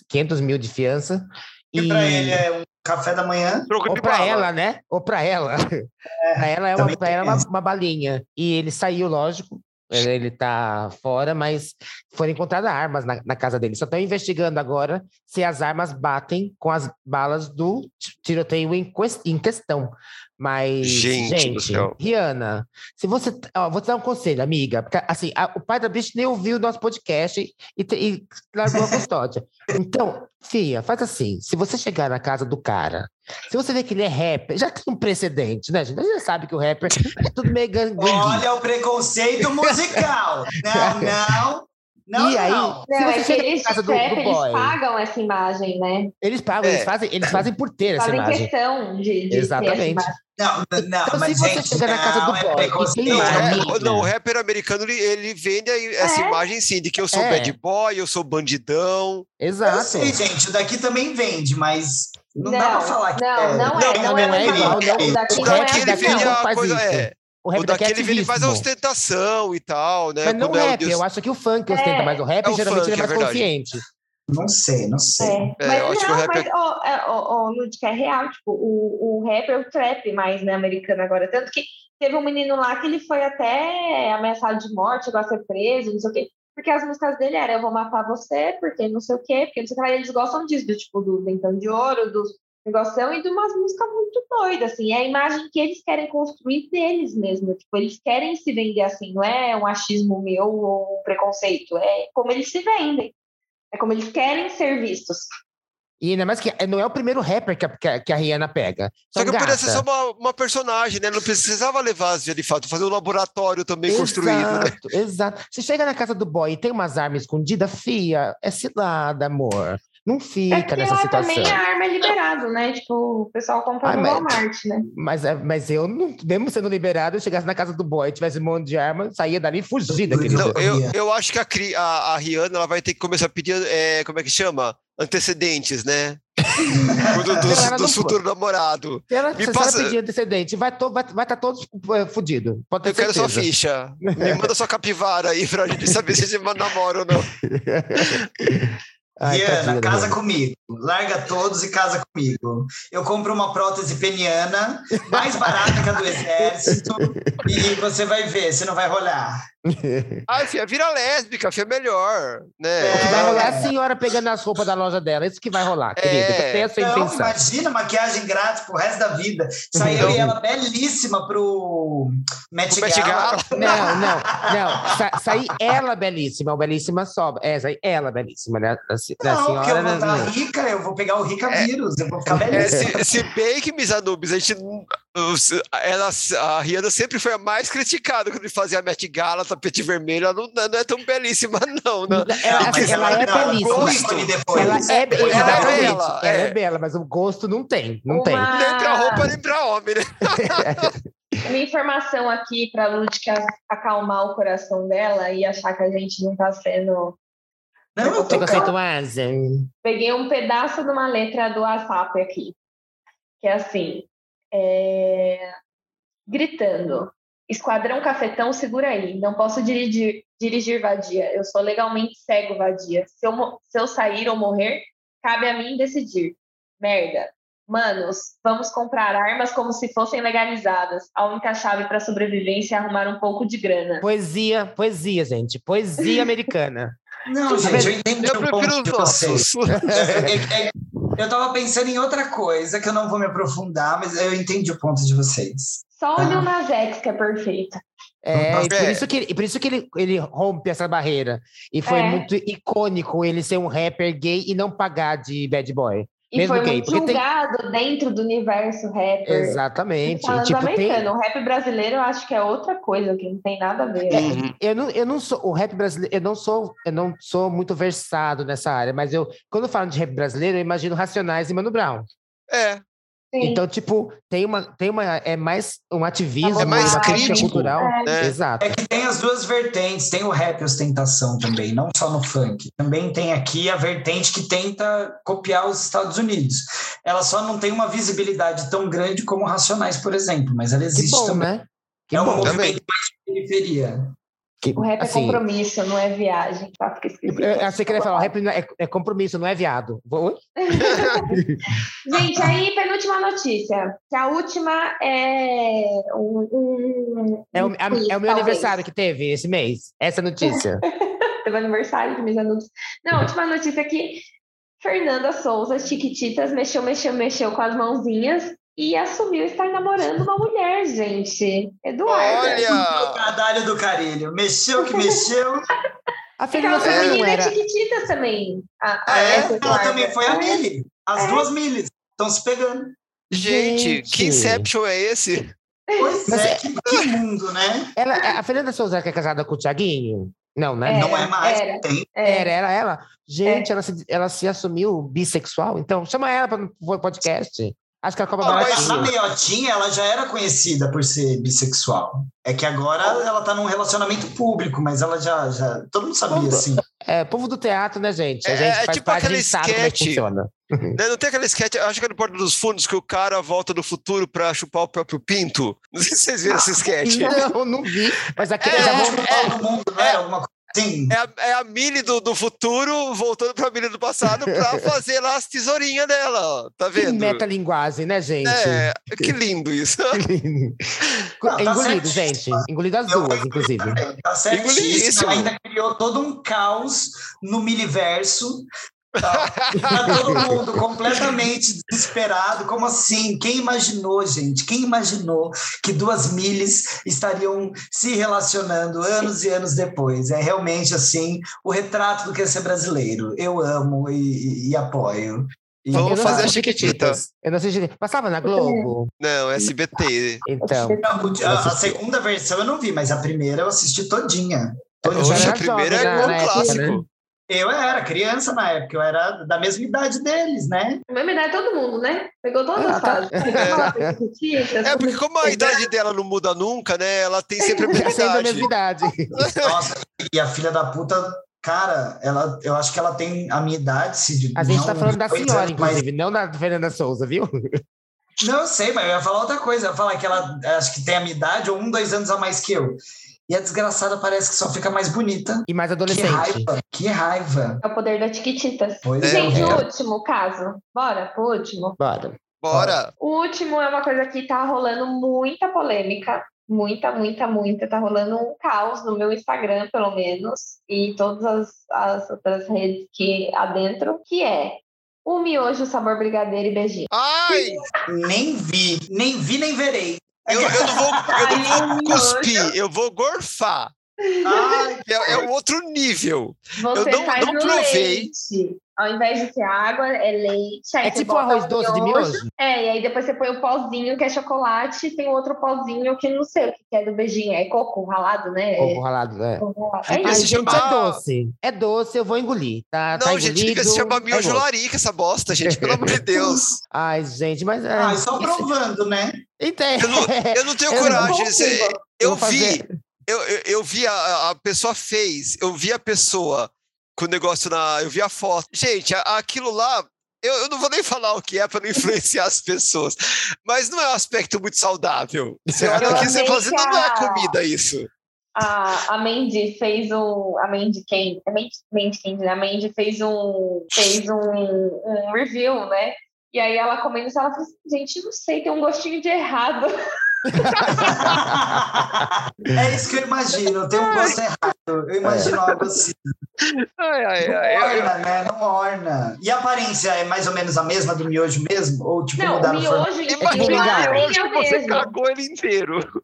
Speaker 3: 500 mil de fiança.
Speaker 4: E, e para ele é um café da manhã.
Speaker 3: Ou para ela, né? Ou para ela. É, para ela é, uma, pra ela é uma, uma, balinha. E ele saiu, lógico. Ele tá fora, mas foram encontradas armas na, na casa dele. Só estão investigando agora se as armas batem com as balas do tiroteio em, em questão. Mas, gente, gente Rihanna, se você. Ó, vou te dar um conselho, amiga. Porque, assim, a, o pai da bicha nem ouviu o nosso podcast e, e, e largou a custódia. Então, Fia, faz assim: se você chegar na casa do cara, se você vê que ele é rapper, já tem um precedente, né, gente? A gente já sabe que o rapper é tudo meio gangue.
Speaker 4: Olha o preconceito musical. não, não. Não,
Speaker 1: e aí, não. se você é chega eles, casa do, do boy, eles pagam essa imagem, né?
Speaker 3: Eles pagam, é. eles, fazem, eles fazem por ter essa
Speaker 1: fazem
Speaker 3: imagem.
Speaker 1: questão de, de
Speaker 3: Exatamente.
Speaker 4: Não, não,
Speaker 3: então,
Speaker 4: mas
Speaker 3: se
Speaker 4: gente,
Speaker 3: você chegar na casa do
Speaker 4: é
Speaker 3: boy e tem
Speaker 2: é, não, o rapper americano ele, ele vende essa é. imagem sim, de que eu sou é. bad boy, eu sou bandidão.
Speaker 3: Exato. Eu
Speaker 4: sei, gente, o daqui também vende, mas não, não dá pra falar que
Speaker 1: não, é. Não, não é, não, não é, não é igual. Não,
Speaker 2: o daqui não é, ele vende a coisa, é. O, rap o daquele ele faz a ostentação e tal, né?
Speaker 3: Mas não o rap, eu acho que o funk ostenta, é. mas o rap é o geralmente funk, ele é mais é consciente.
Speaker 4: Não sei, não sei.
Speaker 1: É. Mas não, mas, rap... ó, ó, ó, Lud, que é real, tipo, o, o rap é o trap mais, né, americano agora. Tanto que teve um menino lá que ele foi até ameaçado de morte, chegou a ser preso, não sei o quê. Porque as músicas dele eram Eu Vou Matar Você, porque não sei o quê, porque não sei o que. Eles gostam disso, do, tipo, do Ventão de Ouro, dos negociação e de umas músicas muito doidas, assim, é a imagem que eles querem construir deles mesmo, tipo, eles querem se vender assim, não é um achismo meu ou um preconceito, é como eles se vendem, é como eles querem ser vistos.
Speaker 3: E ainda mais que não é o primeiro rapper que a, que a Rihanna pega.
Speaker 2: Só que podia ser só uma, uma, personagem, né? Não precisava levar as de fato, fazer um laboratório também exato, construído. Né?
Speaker 3: Exato. Você chega na casa do boy e tem umas armas escondidas, fia, é cilada, amor. Não fica é nessa lá situação.
Speaker 1: também a arma é liberado, né? Tipo, o pessoal compra ah, no Walmart, né?
Speaker 3: Mas, é, mas eu, não, mesmo sendo liberado, eu chegasse na casa do boy, tivesse um monte de arma, saía dali fugida,
Speaker 2: Não, eu, eu acho que a, a, a Rihanna ela vai ter que começar a pedir, é, como é que chama? Antecedentes, né? do, do, do futuro namorado.
Speaker 3: Se ela, Me se passa... ela pedir antecedente, vai estar vai, vai tá todos uh, fudidos.
Speaker 2: Eu certeza. quero sua ficha. Me manda sua capivara aí pra gente saber se a gente namora ou não.
Speaker 4: Ai, Diana, casa comigo. Larga todos e casa comigo. Eu compro uma prótese peniana, mais barata que a do exército, e você vai ver, você não vai rolar.
Speaker 2: Ah, filha, vira lésbica, filha, melhor, né?
Speaker 3: É. Vai rolar a senhora pegando as roupas da loja dela, isso que vai rolar, é. querida. Tem essa
Speaker 4: não, imagina maquiagem grátis pro resto da vida. Saiu então... ela belíssima pro Met, Met Gala.
Speaker 3: Não, não, não. Sa sair ela belíssima, o belíssima sobe. É, sair ela belíssima, né? A,
Speaker 4: não, a senhora, eu vou estar né? rica, eu vou pegar o rica é, vírus, eu vou ficar
Speaker 2: é, se, se bem que, Miss Anubis, a gente ela, a Rihanna sempre foi a mais criticada quando fazia a Met Gala, tapete vermelho. Ela não, não é tão belíssima, não. não.
Speaker 3: Ela, ela, ela é belíssima. Ela é, ela é bela. Ela é. é. bela, mas o gosto não tem. Não Uma... tem.
Speaker 2: Nem pra roupa, nem pra homem, né?
Speaker 1: Uma informação aqui para a Lúdica acalmar o coração dela e achar que a gente não está sendo.
Speaker 3: Não, eu tô
Speaker 1: Peguei um pedaço de uma letra do WhatsApp aqui, que é assim: é, gritando: Esquadrão Cafetão, segura aí, não posso dirigir, dirigir vadia, eu sou legalmente cego vadia. Se eu, se eu sair ou morrer, cabe a mim decidir. Merda. Manos, vamos comprar armas como se fossem legalizadas. A única chave para sobrevivência é arrumar um pouco de grana.
Speaker 3: Poesia, poesia, gente. Poesia americana.
Speaker 4: Não, gente, eu entendi eu um ponto de vocês. É, é, é, eu estava pensando em outra coisa que eu não vou me aprofundar, mas eu entendi o ponto de vocês.
Speaker 1: Só o Lil Nas X que é perfeito.
Speaker 3: É, e por isso que, e por isso que ele, ele rompe essa barreira. E foi é. muito icônico ele ser um rapper gay e não pagar de bad boy.
Speaker 1: E Mesmo foi gay, muito julgado tem... dentro do universo rapper.
Speaker 3: Exatamente. Falando tipo,
Speaker 1: americano, tem... o rap brasileiro eu acho que é outra coisa, que não tem nada a ver.
Speaker 3: Uhum. Eu, não, eu não sou, o rap brasileiro, eu não sou, eu não sou muito versado nessa área, mas eu, quando eu falo de rap brasileiro, eu imagino Racionais e Mano Brown.
Speaker 2: É,
Speaker 3: então, tipo, tem uma, tem uma. É mais um ativismo,
Speaker 2: é mais crítico,
Speaker 3: cultural. É.
Speaker 4: Né?
Speaker 3: Exato.
Speaker 4: É que tem as duas vertentes, tem o rap ostentação também, não só no funk. Também tem aqui a vertente que tenta copiar os Estados Unidos. Ela só não tem uma visibilidade tão grande como Racionais, por exemplo, mas ela existe
Speaker 3: bom,
Speaker 4: também.
Speaker 3: Né? Que
Speaker 4: é um bom, movimento também. mais de periferia.
Speaker 1: Que, o rap é assim, é compromisso, não é viagem. Tá? Fica
Speaker 3: esquisito. Eu, achei que ele ia falar, o rap é, é, compromisso, não é viado.
Speaker 1: Gente, aí, penúltima notícia. Que a última é um... um
Speaker 3: é, o, a, é o meu aniversário que teve esse mês. Essa notícia.
Speaker 1: teve aniversário de meus anúncios. Não, a última notícia é que Fernanda Souza, Chiquititas, mexeu, mexeu, mexeu com as mãozinhas e assumiu estar namorando uma mulher, gente. Eduardo.
Speaker 4: Olha! O cadalho do carilho. Mexeu que mexeu.
Speaker 1: A Fernanda é. não era... Chiquitita também. A, a
Speaker 4: é, ela também foi a Mili. As é. duas Milis estão se pegando.
Speaker 2: Gente, gente, que Inception é esse?
Speaker 4: Pois Mas é, é, que, que mundo, né?
Speaker 3: Ela, a Fernanda Souza que é casada com o Tiaguinho? Não, né?
Speaker 4: Não é mais.
Speaker 3: Era, tem. era, era ela. Gente, é. ela, se, ela se assumiu bissexual, então chama ela para o podcast. Acho que a Copa
Speaker 4: Baratinha. Mas a Meiotinha, ela já era conhecida por ser bissexual. É que agora ela tá num relacionamento público, mas ela já. já todo mundo sabia, assim.
Speaker 3: É, povo do teatro, né, gente? A é, gente é, faz tipo parte, aquele sketch. funciona.
Speaker 2: Né, não tem aquele sketch, acho que é no Porto dos Fundos, que o cara volta do futuro pra chupar o próprio pinto. Não sei se vocês viram esse sketch.
Speaker 3: Não, não vi. Mas aquele é,
Speaker 4: é, todo mundo, né? É, alguma coisa
Speaker 2: Sim. É a, é a Mili do, do futuro voltando para a Mili do passado para fazer lá as tesourinhas dela, ó. tá vendo? Que
Speaker 3: metalinguagem, né, gente?
Speaker 2: É, que lindo isso.
Speaker 3: Não, tá engolido, gente. Engolido as duas, inclusive.
Speaker 4: Tá certíssimo. Ainda criou todo um caos no miliverso Tá, tá todo mundo completamente desesperado. Como assim? Quem imaginou, gente? Quem imaginou que duas miles estariam se relacionando anos e anos depois? É realmente assim o retrato do que é ser brasileiro. Eu amo e, e, e apoio.
Speaker 2: E Vamos fazer a Chiquitita.
Speaker 3: Eu não assisti. Passava na Globo?
Speaker 2: Não, SBT.
Speaker 3: Então.
Speaker 4: Não, a, a, segunda versão eu não vi, mas a primeira eu assisti todinha.
Speaker 2: todinha. a primeira é um né? clássico.
Speaker 4: Eu era criança na época, eu era da mesma idade deles, né?
Speaker 1: mesma idade todo mundo, né? Pegou todas as ah, tá. fases.
Speaker 2: É, porque como a idade dela não muda nunca, né? Ela tem sempre a mesma idade.
Speaker 3: a mesma idade.
Speaker 4: Nossa, e a filha da puta Cara, ela, eu acho que ela tem a minha idade. Se,
Speaker 3: a gente tá falando da senhora, anos, inclusive, mas... não da Fernanda Souza, viu?
Speaker 4: Não, eu sei, mas eu ia falar outra coisa. Eu ia falar que ela acho que tem a minha idade ou um, dois anos a mais que eu. E a desgraçada parece que só fica mais bonita.
Speaker 3: E mais adolescente.
Speaker 4: Que raiva, que raiva.
Speaker 1: É o poder da Tiquitita.
Speaker 4: Pois
Speaker 1: Gente, é. o último caso. Bora pro último?
Speaker 3: Bora.
Speaker 2: Bora.
Speaker 1: O último é uma coisa que tá rolando muita polêmica. Muita, muita, muita. Tá rolando um caos no meu Instagram, pelo menos. E todas as, as outras redes que adentro. Que é o miojo sabor brigadeiro e beijinho.
Speaker 2: Ai!
Speaker 4: nem vi, nem vi, nem verei.
Speaker 2: Eu, eu não vou, eu não vou cuspir, eu vou gorfar. É, é um outro nível.
Speaker 1: Você eu não, faz não provei. Leite. Ao invés de ser água, é leite.
Speaker 3: é tipo arroz doce de miojo?
Speaker 1: É, e aí depois você põe o pozinho que é chocolate e tem outro pozinho que não sei o que é do beijinho. É coco ralado, né?
Speaker 3: Coco ralado, né? Coco ralado. É Ai, gente, é doce. É doce, eu vou engolir. Tá,
Speaker 2: não,
Speaker 3: tá
Speaker 2: gente, fica se chama miojo é larica essa bosta, gente, pelo amor de Deus.
Speaker 3: Ai, gente, mas... É,
Speaker 4: Ai, só provando, né?
Speaker 3: Entende?
Speaker 2: Eu não, eu não tenho eu coragem. Não eu, eu vi... Eu, eu, eu, vi a, a pessoa fez, eu vi a pessoa com o negócio na. Eu vi a foto. Gente, aquilo lá. Eu, eu não vou nem falar o que é para não influenciar as pessoas, mas não é um aspecto muito saudável. Você olha aqui e você fala assim, não, não é comida isso.
Speaker 1: A, a Mandy fez um. A Mandy quem? A Mandy, Mandy Candy, né? A Mandy fez um. fez um, um review, né? E aí ela comendo e ela falou assim, gente, não sei, tem um gostinho de errado.
Speaker 4: é isso que eu imagino, tem um gosto errado. Eu imagino é. algo assim.
Speaker 2: Ai, ai,
Speaker 4: não ai, orna, ai. né? Não orna. E a aparência é mais ou menos a mesma do miojo mesmo? Ou tipo,
Speaker 1: não,
Speaker 4: mudaram
Speaker 1: o miojo,
Speaker 2: Imagina o miojo que você cagou ele inteiro.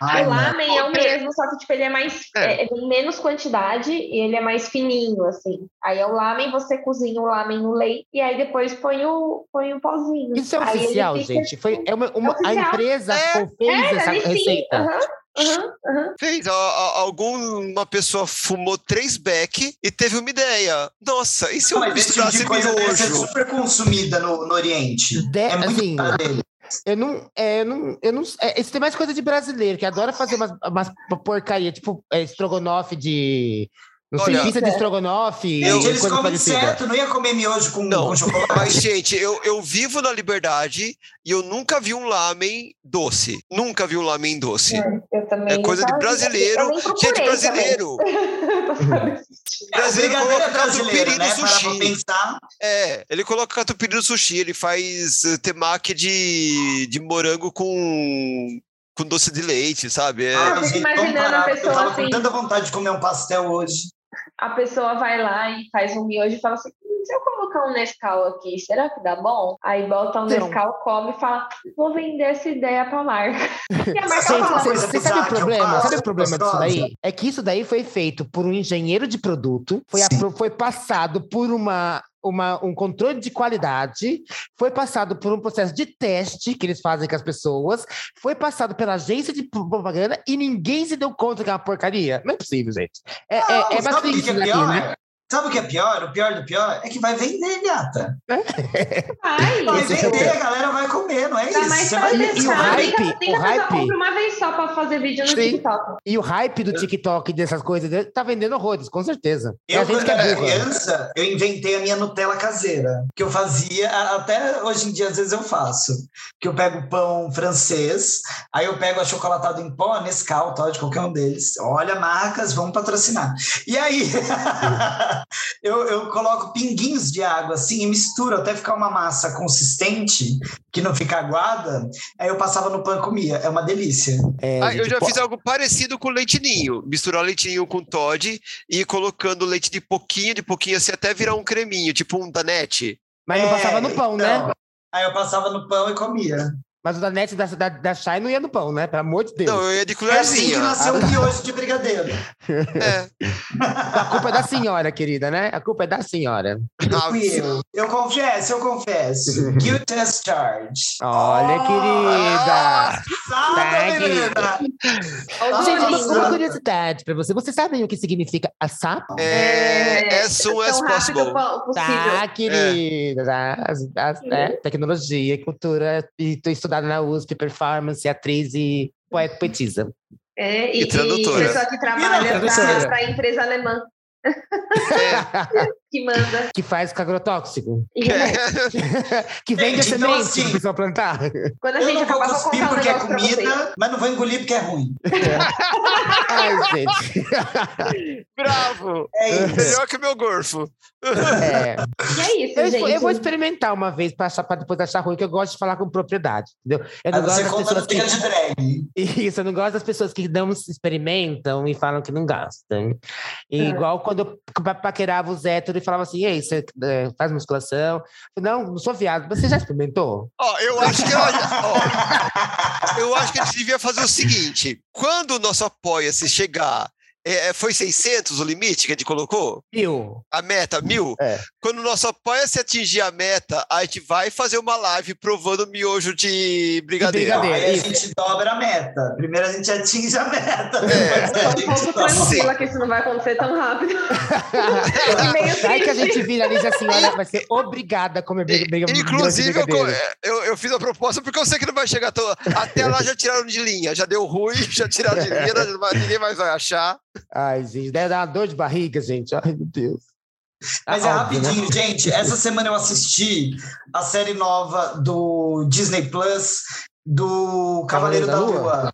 Speaker 1: Ai, o lamen é o mesmo, só que tipo, ele é mais é. É, menos quantidade e ele é mais fininho, assim. Aí é o lamen, você cozinha o lamen no leite e aí depois põe o, põe o pozinho.
Speaker 3: Isso é oficial, gente. Foi, é uma, uma é a empresa é, fez é, essa receita.
Speaker 1: Uhum, uhum, uhum.
Speaker 2: Fez. Alguma pessoa fumou três beck e teve uma ideia. Nossa, e se eu misturasse tipo miojo? Deve ser
Speaker 4: super consumida no, no Oriente. De, é muito assim, dele.
Speaker 3: Eu não, é, eu não, eu não. É, isso tem mais coisa de brasileiro, que adora fazer umas, umas porcaria, tipo é, estrogonofe de não Olha, pizza de estrogonofe.
Speaker 4: Eu, eles comem parecida. certo, não ia comer miojo com, não, com chocolate.
Speaker 2: Mas, gente, eu, eu vivo na liberdade e eu nunca vi um lamen doce. Nunca vi um lamen doce. É,
Speaker 1: eu também
Speaker 2: é coisa de brasileiro. Gente, brasileiro. brasileiro coloca catupiry né? no sushi. É, ele coloca catupiry no sushi. Ele faz eh, temaki de, de morango com com doce de leite, sabe? É...
Speaker 1: Ah, eu fico imaginando a pessoa eu tava
Speaker 4: assim. com tanta vontade de comer um pastel hoje
Speaker 1: a pessoa vai lá e faz um miojo e fala assim: se eu colocar um Nescau aqui, será que dá bom? Aí bota um Nescau, come e fala, vou vender essa ideia pra marca. E a marca fala,
Speaker 3: Você sabe o problema? Sabe o problema disso daí? É que isso daí foi feito por um engenheiro de produto, foi, foi passado por uma uma, um controle de qualidade, foi passado por um processo de teste que eles fazem com as pessoas, foi passado pela agência de propaganda e ninguém se deu conta que é uma porcaria. Não é possível, gente. É,
Speaker 4: não,
Speaker 3: é, é
Speaker 4: bastante que é pior? Aqui, né? Sabe o que é pior? O pior do pior é que vai vender, gata.
Speaker 1: Vai,
Speaker 4: vai vender, é a galera vai comer, não é isso?
Speaker 1: Mas vai e, e o hype, o hype... uma vez só para fazer vídeo no Sim. TikTok.
Speaker 3: E o hype do TikTok dessas coisas tá vendendo horrores, com certeza.
Speaker 4: Eu, quando era é criança, eu inventei a minha Nutella caseira, que eu fazia, até hoje em dia, às vezes eu faço. Que eu pego pão francês, aí eu pego achocolatado em pó, Nescau, tal, de qualquer um deles. Olha, marcas, vamos patrocinar. E aí... eu, eu coloco pinguinhos de água assim e misturo até ficar uma massa consistente, que não fica aguada. Aí eu passava no pão e comia. É uma delícia.
Speaker 2: É, ah, eu já fiz algo parecido com leitinho. Misturar leitinho com Todd e ir colocando leite de pouquinho, de pouquinho, assim, até virar um creminho, tipo um danete.
Speaker 3: Mas não passava no pão, então, né?
Speaker 4: Aí eu passava no pão e comia.
Speaker 3: Mas o da net da, da, da Shai não ia no pão, né? Pelo amor de Deus.
Speaker 2: Não, eu ia de colherzinha.
Speaker 4: É assim que nasceu o miojo de brigadeiro.
Speaker 2: É.
Speaker 3: A culpa é da senhora, querida, né? A culpa é da senhora.
Speaker 4: Eu, eu confesso, eu confesso. Guilt as charge.
Speaker 3: Olha, oh, querida.
Speaker 4: Sabe,
Speaker 3: querida. Gente, uma curiosidade pra você. Vocês sabem o que significa ASAP?
Speaker 2: É, as soon as possible.
Speaker 3: Tá, querida. É. é, tecnologia, cultura e estudar na USP, performance, atriz e poeta poetisa.
Speaker 1: É, e, e tradutora. E pessoa que trabalha para a empresa alemã. É. que manda.
Speaker 3: Que faz com agrotóxico. É. que vende Gente, então, semente assim, pessoa plantar.
Speaker 1: Quando a gente
Speaker 4: eu não vou cuspir porque é comida, mas não vou engolir porque é ruim.
Speaker 3: Ai, gente.
Speaker 2: Bravo. É isso. Melhor que o meu gorfo.
Speaker 1: É. E é isso,
Speaker 3: eu,
Speaker 1: gente.
Speaker 3: Eu vou experimentar uma vez para depois achar ruim, que eu gosto de falar com propriedade, entendeu? Eu não
Speaker 4: gosto
Speaker 3: das
Speaker 4: pessoas que... de drag.
Speaker 3: Isso, eu não gosto das pessoas que não experimentam e falam que não gastam. E é. Igual quando eu paquerava os héteros e falava assim, ei, você é, faz musculação? Eu, não, não sou viado. Você já experimentou?
Speaker 2: Ó, eu acho que... Ó, eu acho que a gente devia fazer o seguinte. Quando o nosso apoia-se chegar é, é, foi 600 o limite que a gente colocou?
Speaker 3: Mil.
Speaker 2: A meta, mil?
Speaker 3: É.
Speaker 2: Quando o nosso apoia-se atingir a meta, a gente vai fazer uma live provando miojo de brigadeiro.
Speaker 4: De brigadeiro Aí a gente dobra a meta. Primeiro a gente atinge a meta.
Speaker 1: É. um pouco tranquila que isso não vai acontecer tão rápido.
Speaker 3: Vai que a gente viraliza assim, olha, vai ser obrigada a comer brigadeiro.
Speaker 2: Inclusive, eu, eu, eu, fiz a proposta porque eu sei que não vai chegar. Tão... Até lá já tiraram de linha, já deu ruim, já tiraram de linha, ninguém mais vai achar.
Speaker 3: Ai, gente, deve dar uma dor de barriga, gente. Ai, meu Deus.
Speaker 4: Mas é rapidinho, né? gente. Essa semana eu assisti a série nova do Disney Plus do Cavaleiro, Cavaleiro da, Lua. Lua.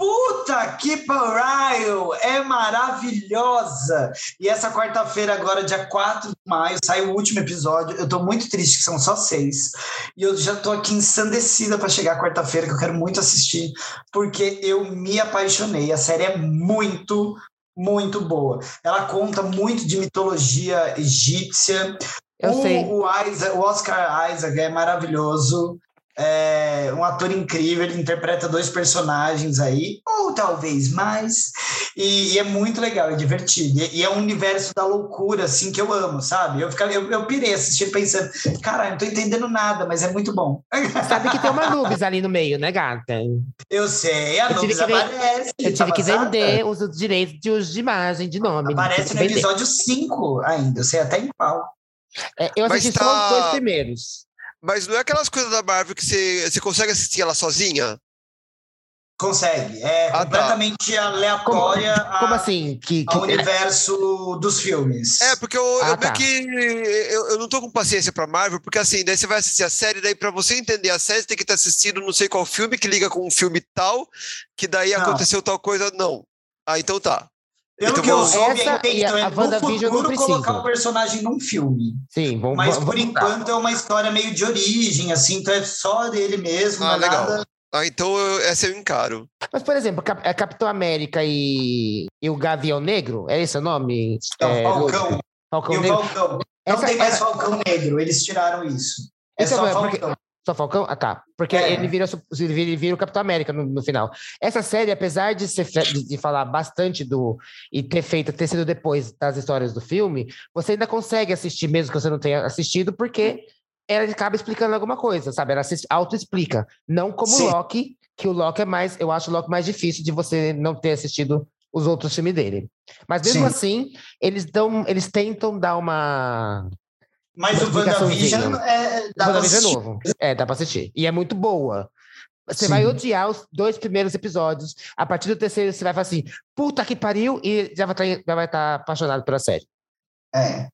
Speaker 4: Puta que pariu! É maravilhosa! E essa quarta-feira, agora, dia 4 de maio, sai o último episódio. Eu tô muito triste, que são só seis. E eu já tô aqui ensandecida para chegar quarta-feira, que eu quero muito assistir, porque eu me apaixonei. A série é muito, muito boa. Ela conta muito de mitologia egípcia.
Speaker 3: Eu
Speaker 4: o,
Speaker 3: sei.
Speaker 4: O, Isaac, o Oscar Isaac é maravilhoso é um ator incrível, ele interpreta dois personagens aí, ou talvez mais, e, e é muito legal, é divertido, e, e, é um universo da loucura, assim, que eu amo, sabe? Eu, ficava, eu, eu pirei assistindo pensando, caralho, não tô entendendo nada, mas é muito bom.
Speaker 3: Sabe que tem uma Nubes ali no meio, né, gata?
Speaker 4: Eu sei, a Nubes aparece.
Speaker 3: Eu tive que vender os direitos de uso de imagem, de nome.
Speaker 4: Aparece no episódio 5 ainda, eu sei até em qual.
Speaker 3: É, eu assisti tá... só os dois primeiros.
Speaker 2: Mas não é aquelas coisas da Marvel que você, você consegue assistir ela sozinha?
Speaker 4: Consegue. É ah, tá. completamente tá. aleatória.
Speaker 3: Como, como assim? Que,
Speaker 4: que... Ao universo dos filmes.
Speaker 2: É, porque eu, ah, eu tá. meio que. Eu, eu não tô com paciência pra Marvel, porque assim, daí você vai assistir a série, daí pra você entender a série, você tem que estar assistindo não sei qual filme que liga com um filme tal, que daí não. aconteceu tal coisa. Não. Ah, então tá.
Speaker 4: Pelo então, que eu soube, a intenção é no futuro colocar o personagem num filme.
Speaker 3: Sim, vamos
Speaker 4: Mas
Speaker 3: vamos,
Speaker 4: por vamos enquanto é uma história meio de origem, assim, então é só dele mesmo.
Speaker 2: Ah, legal.
Speaker 4: Nada...
Speaker 2: Ah, então essa eu encaro.
Speaker 3: Mas, por exemplo, é Capitão América e, e o Gavião Negro, é esse o nome?
Speaker 4: Não, é, Falcão.
Speaker 3: Falcão Negro. Falcão.
Speaker 4: Não Essa, tem mais. Falcão Negro, eles tiraram isso. É então, só é, Falcão.
Speaker 3: Porque... Só Falcão? Ah, tá. Porque é. ele, vira, ele, vira, ele vira o Capitão América no, no, final. Essa série, apesar de, ser, de, de, falar bastante do. e ter feito, ter sido depois das histórias do filme, você ainda consegue assistir, mesmo que você não tenha assistido, porque ela acaba explicando alguma coisa, sabe? Ela se auto-explica. Não como o Loki, que o Loki é mais. Eu acho o Loki mais difícil de você não ter assistido os outros filmes dele. Mas mesmo Sim. assim, eles dão, eles tentam dar uma
Speaker 4: mas o WandaVision é. Dá WandaVision
Speaker 3: é novo. É, dá pra assistir. E é muito boa. Você Sim. vai odiar os dois primeiros episódios. A partir do terceiro, você vai falar assim: puta que pariu, e já vai tá, já vai estar tá apaixonado pela série.
Speaker 4: É.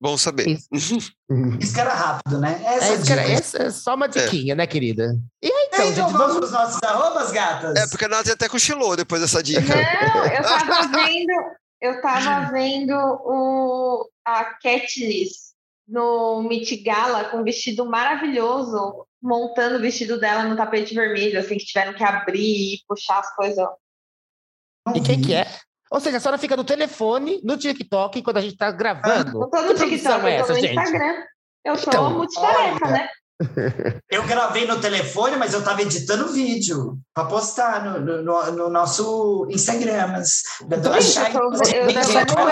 Speaker 2: Bom saber.
Speaker 4: Isso, isso que era rápido, né? Essa,
Speaker 3: é, isso era, essa é só uma diquinha, é. né, querida?
Speaker 4: E aí, então, então gente, vamos os nossos arrobas, gatas?
Speaker 2: É, porque a Nath até cochilou depois dessa dica.
Speaker 1: Não, eu tava vendo, eu tava vendo o, a Katniss no Met Gala com um vestido maravilhoso, montando o vestido dela no tapete vermelho, assim, que tiveram que abrir e puxar as coisas.
Speaker 3: E quem que é? Ou seja, a senhora fica no telefone, no TikTok, quando a gente tá gravando.
Speaker 1: Não tô no TikTok, é essa, eu tô no gente? Instagram. Eu sou então, multitarefa, né?
Speaker 4: Eu gravei no telefone, mas eu estava editando vídeo para postar no, no, no, nosso Instagram. Da Dona Chay.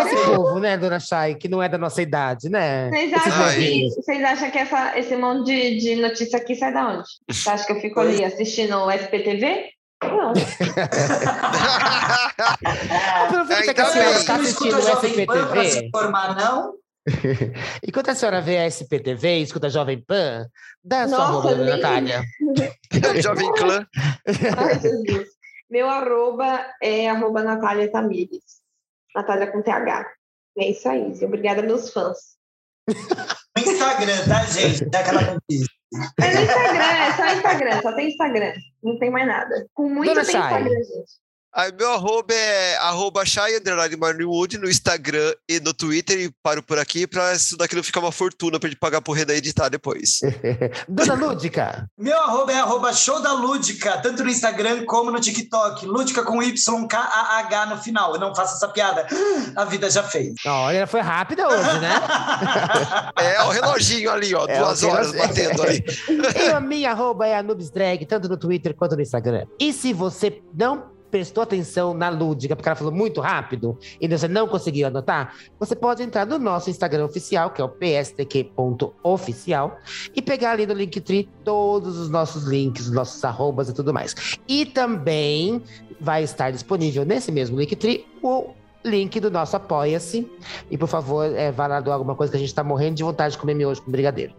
Speaker 3: esse povo, né, Dona Chay, que não é da nossa idade, né?
Speaker 1: Vocês acham, que, vocês acham que essa, esse monte de, de notícia aqui sai da onde? Você acha que eu fico ali assistindo o SPTV? Não.
Speaker 3: Aproveita que a senhora está assistindo o SPTV.
Speaker 4: Se formar, não?
Speaker 3: Enquanto a senhora vê a SPTV e escuta a Jovem Pan, dá a sua arroba, nem... Natália.
Speaker 2: Jovem Clã.
Speaker 1: Ai, Meu arroba é arroba Natália Tamires. Natália com TH. É isso aí. Obrigada, meus fãs.
Speaker 4: No Instagram, tá, gente? Dá aquela notícia.
Speaker 1: É no Instagram, é só Instagram, só tem Instagram. Não tem mais nada. Com muito Dona tem Instagram, gente.
Speaker 2: Aí meu arroba é arroba Shai Marnwood no Instagram e no Twitter e paro por aqui pra isso daqui não ficar uma fortuna pra gente pagar por renda editar depois.
Speaker 3: Dona Lúdica!
Speaker 4: Meu arroba é arroba show da Lúdica, tanto no Instagram como no TikTok. Lúdica com Y-K-A-H no final. Eu não faço essa piada. A vida já fez.
Speaker 3: Olha, foi rápida hoje, né?
Speaker 2: é, o reloginho ali, ó, é, duas horas batendo ali.
Speaker 3: e a minha arroba é a Drag, tanto no Twitter quanto no Instagram. E se você não prestou atenção na lúdica, porque ela falou muito rápido e você não conseguiu anotar, você pode entrar no nosso Instagram oficial, que é o pstq.oficial, e pegar ali no Linktree todos os nossos links, os nossos arrobas e tudo mais. E também vai estar disponível nesse mesmo Linktree o link do nosso Apoia-se. E por favor, é, vá lá doar alguma coisa que a gente está morrendo de vontade de comer miojo com brigadeiro.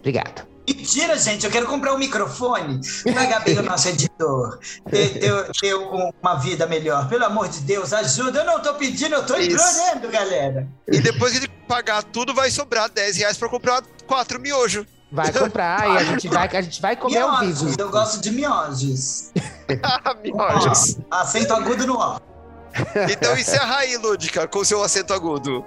Speaker 3: Obrigado.
Speaker 4: Mentira, gente, eu quero comprar um microfone. Pagar bem o nosso editor. Ter, ter, ter, uma vida melhor. Pelo amor de Deus, ajuda. Eu não tô pedindo, eu tô implorando, galera.
Speaker 2: E depois que ele pagar tudo, vai sobrar 10 reais pra comprar quatro miojos.
Speaker 3: Vai comprar e a gente vai, a gente vai comer ao vivo.
Speaker 4: Eu gosto de miojos.
Speaker 2: miojos.
Speaker 4: acento agudo no ó.
Speaker 2: Então encerra aí, Lúdica, com seu acento agudo.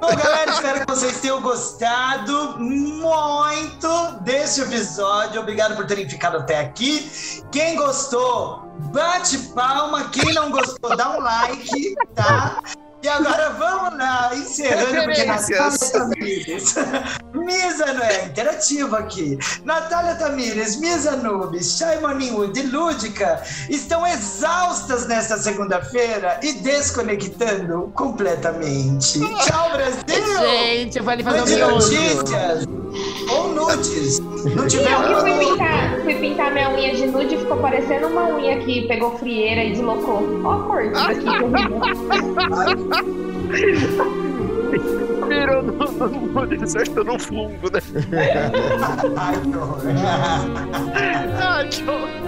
Speaker 4: Bom, galera, espero que vocês tenham gostado muito desse episódio. Obrigado por terem ficado até aqui. Quem gostou, bate palma. Quem não gostou, dá um like, tá? E agora vamos lá, encerrando, porque Natália Tamires. Misa não é interativo aqui. Natália Tamires, Misa Nubes, Chay Morningwood e Lúdica estão exaustas nesta segunda-feira e desconectando completamente. Tchau, Brasil!
Speaker 3: Gente, eu vou ali fazer um notícias
Speaker 4: ou nudes. Não
Speaker 1: tiver Não, eu fui pintar, fui pintar minha unha de nude e ficou parecendo uma unha que pegou frieira e deslocou. Ó a cor né?
Speaker 2: Virou no deserto no fungo, né?
Speaker 4: Ai, que horror.
Speaker 2: Ai, que horror.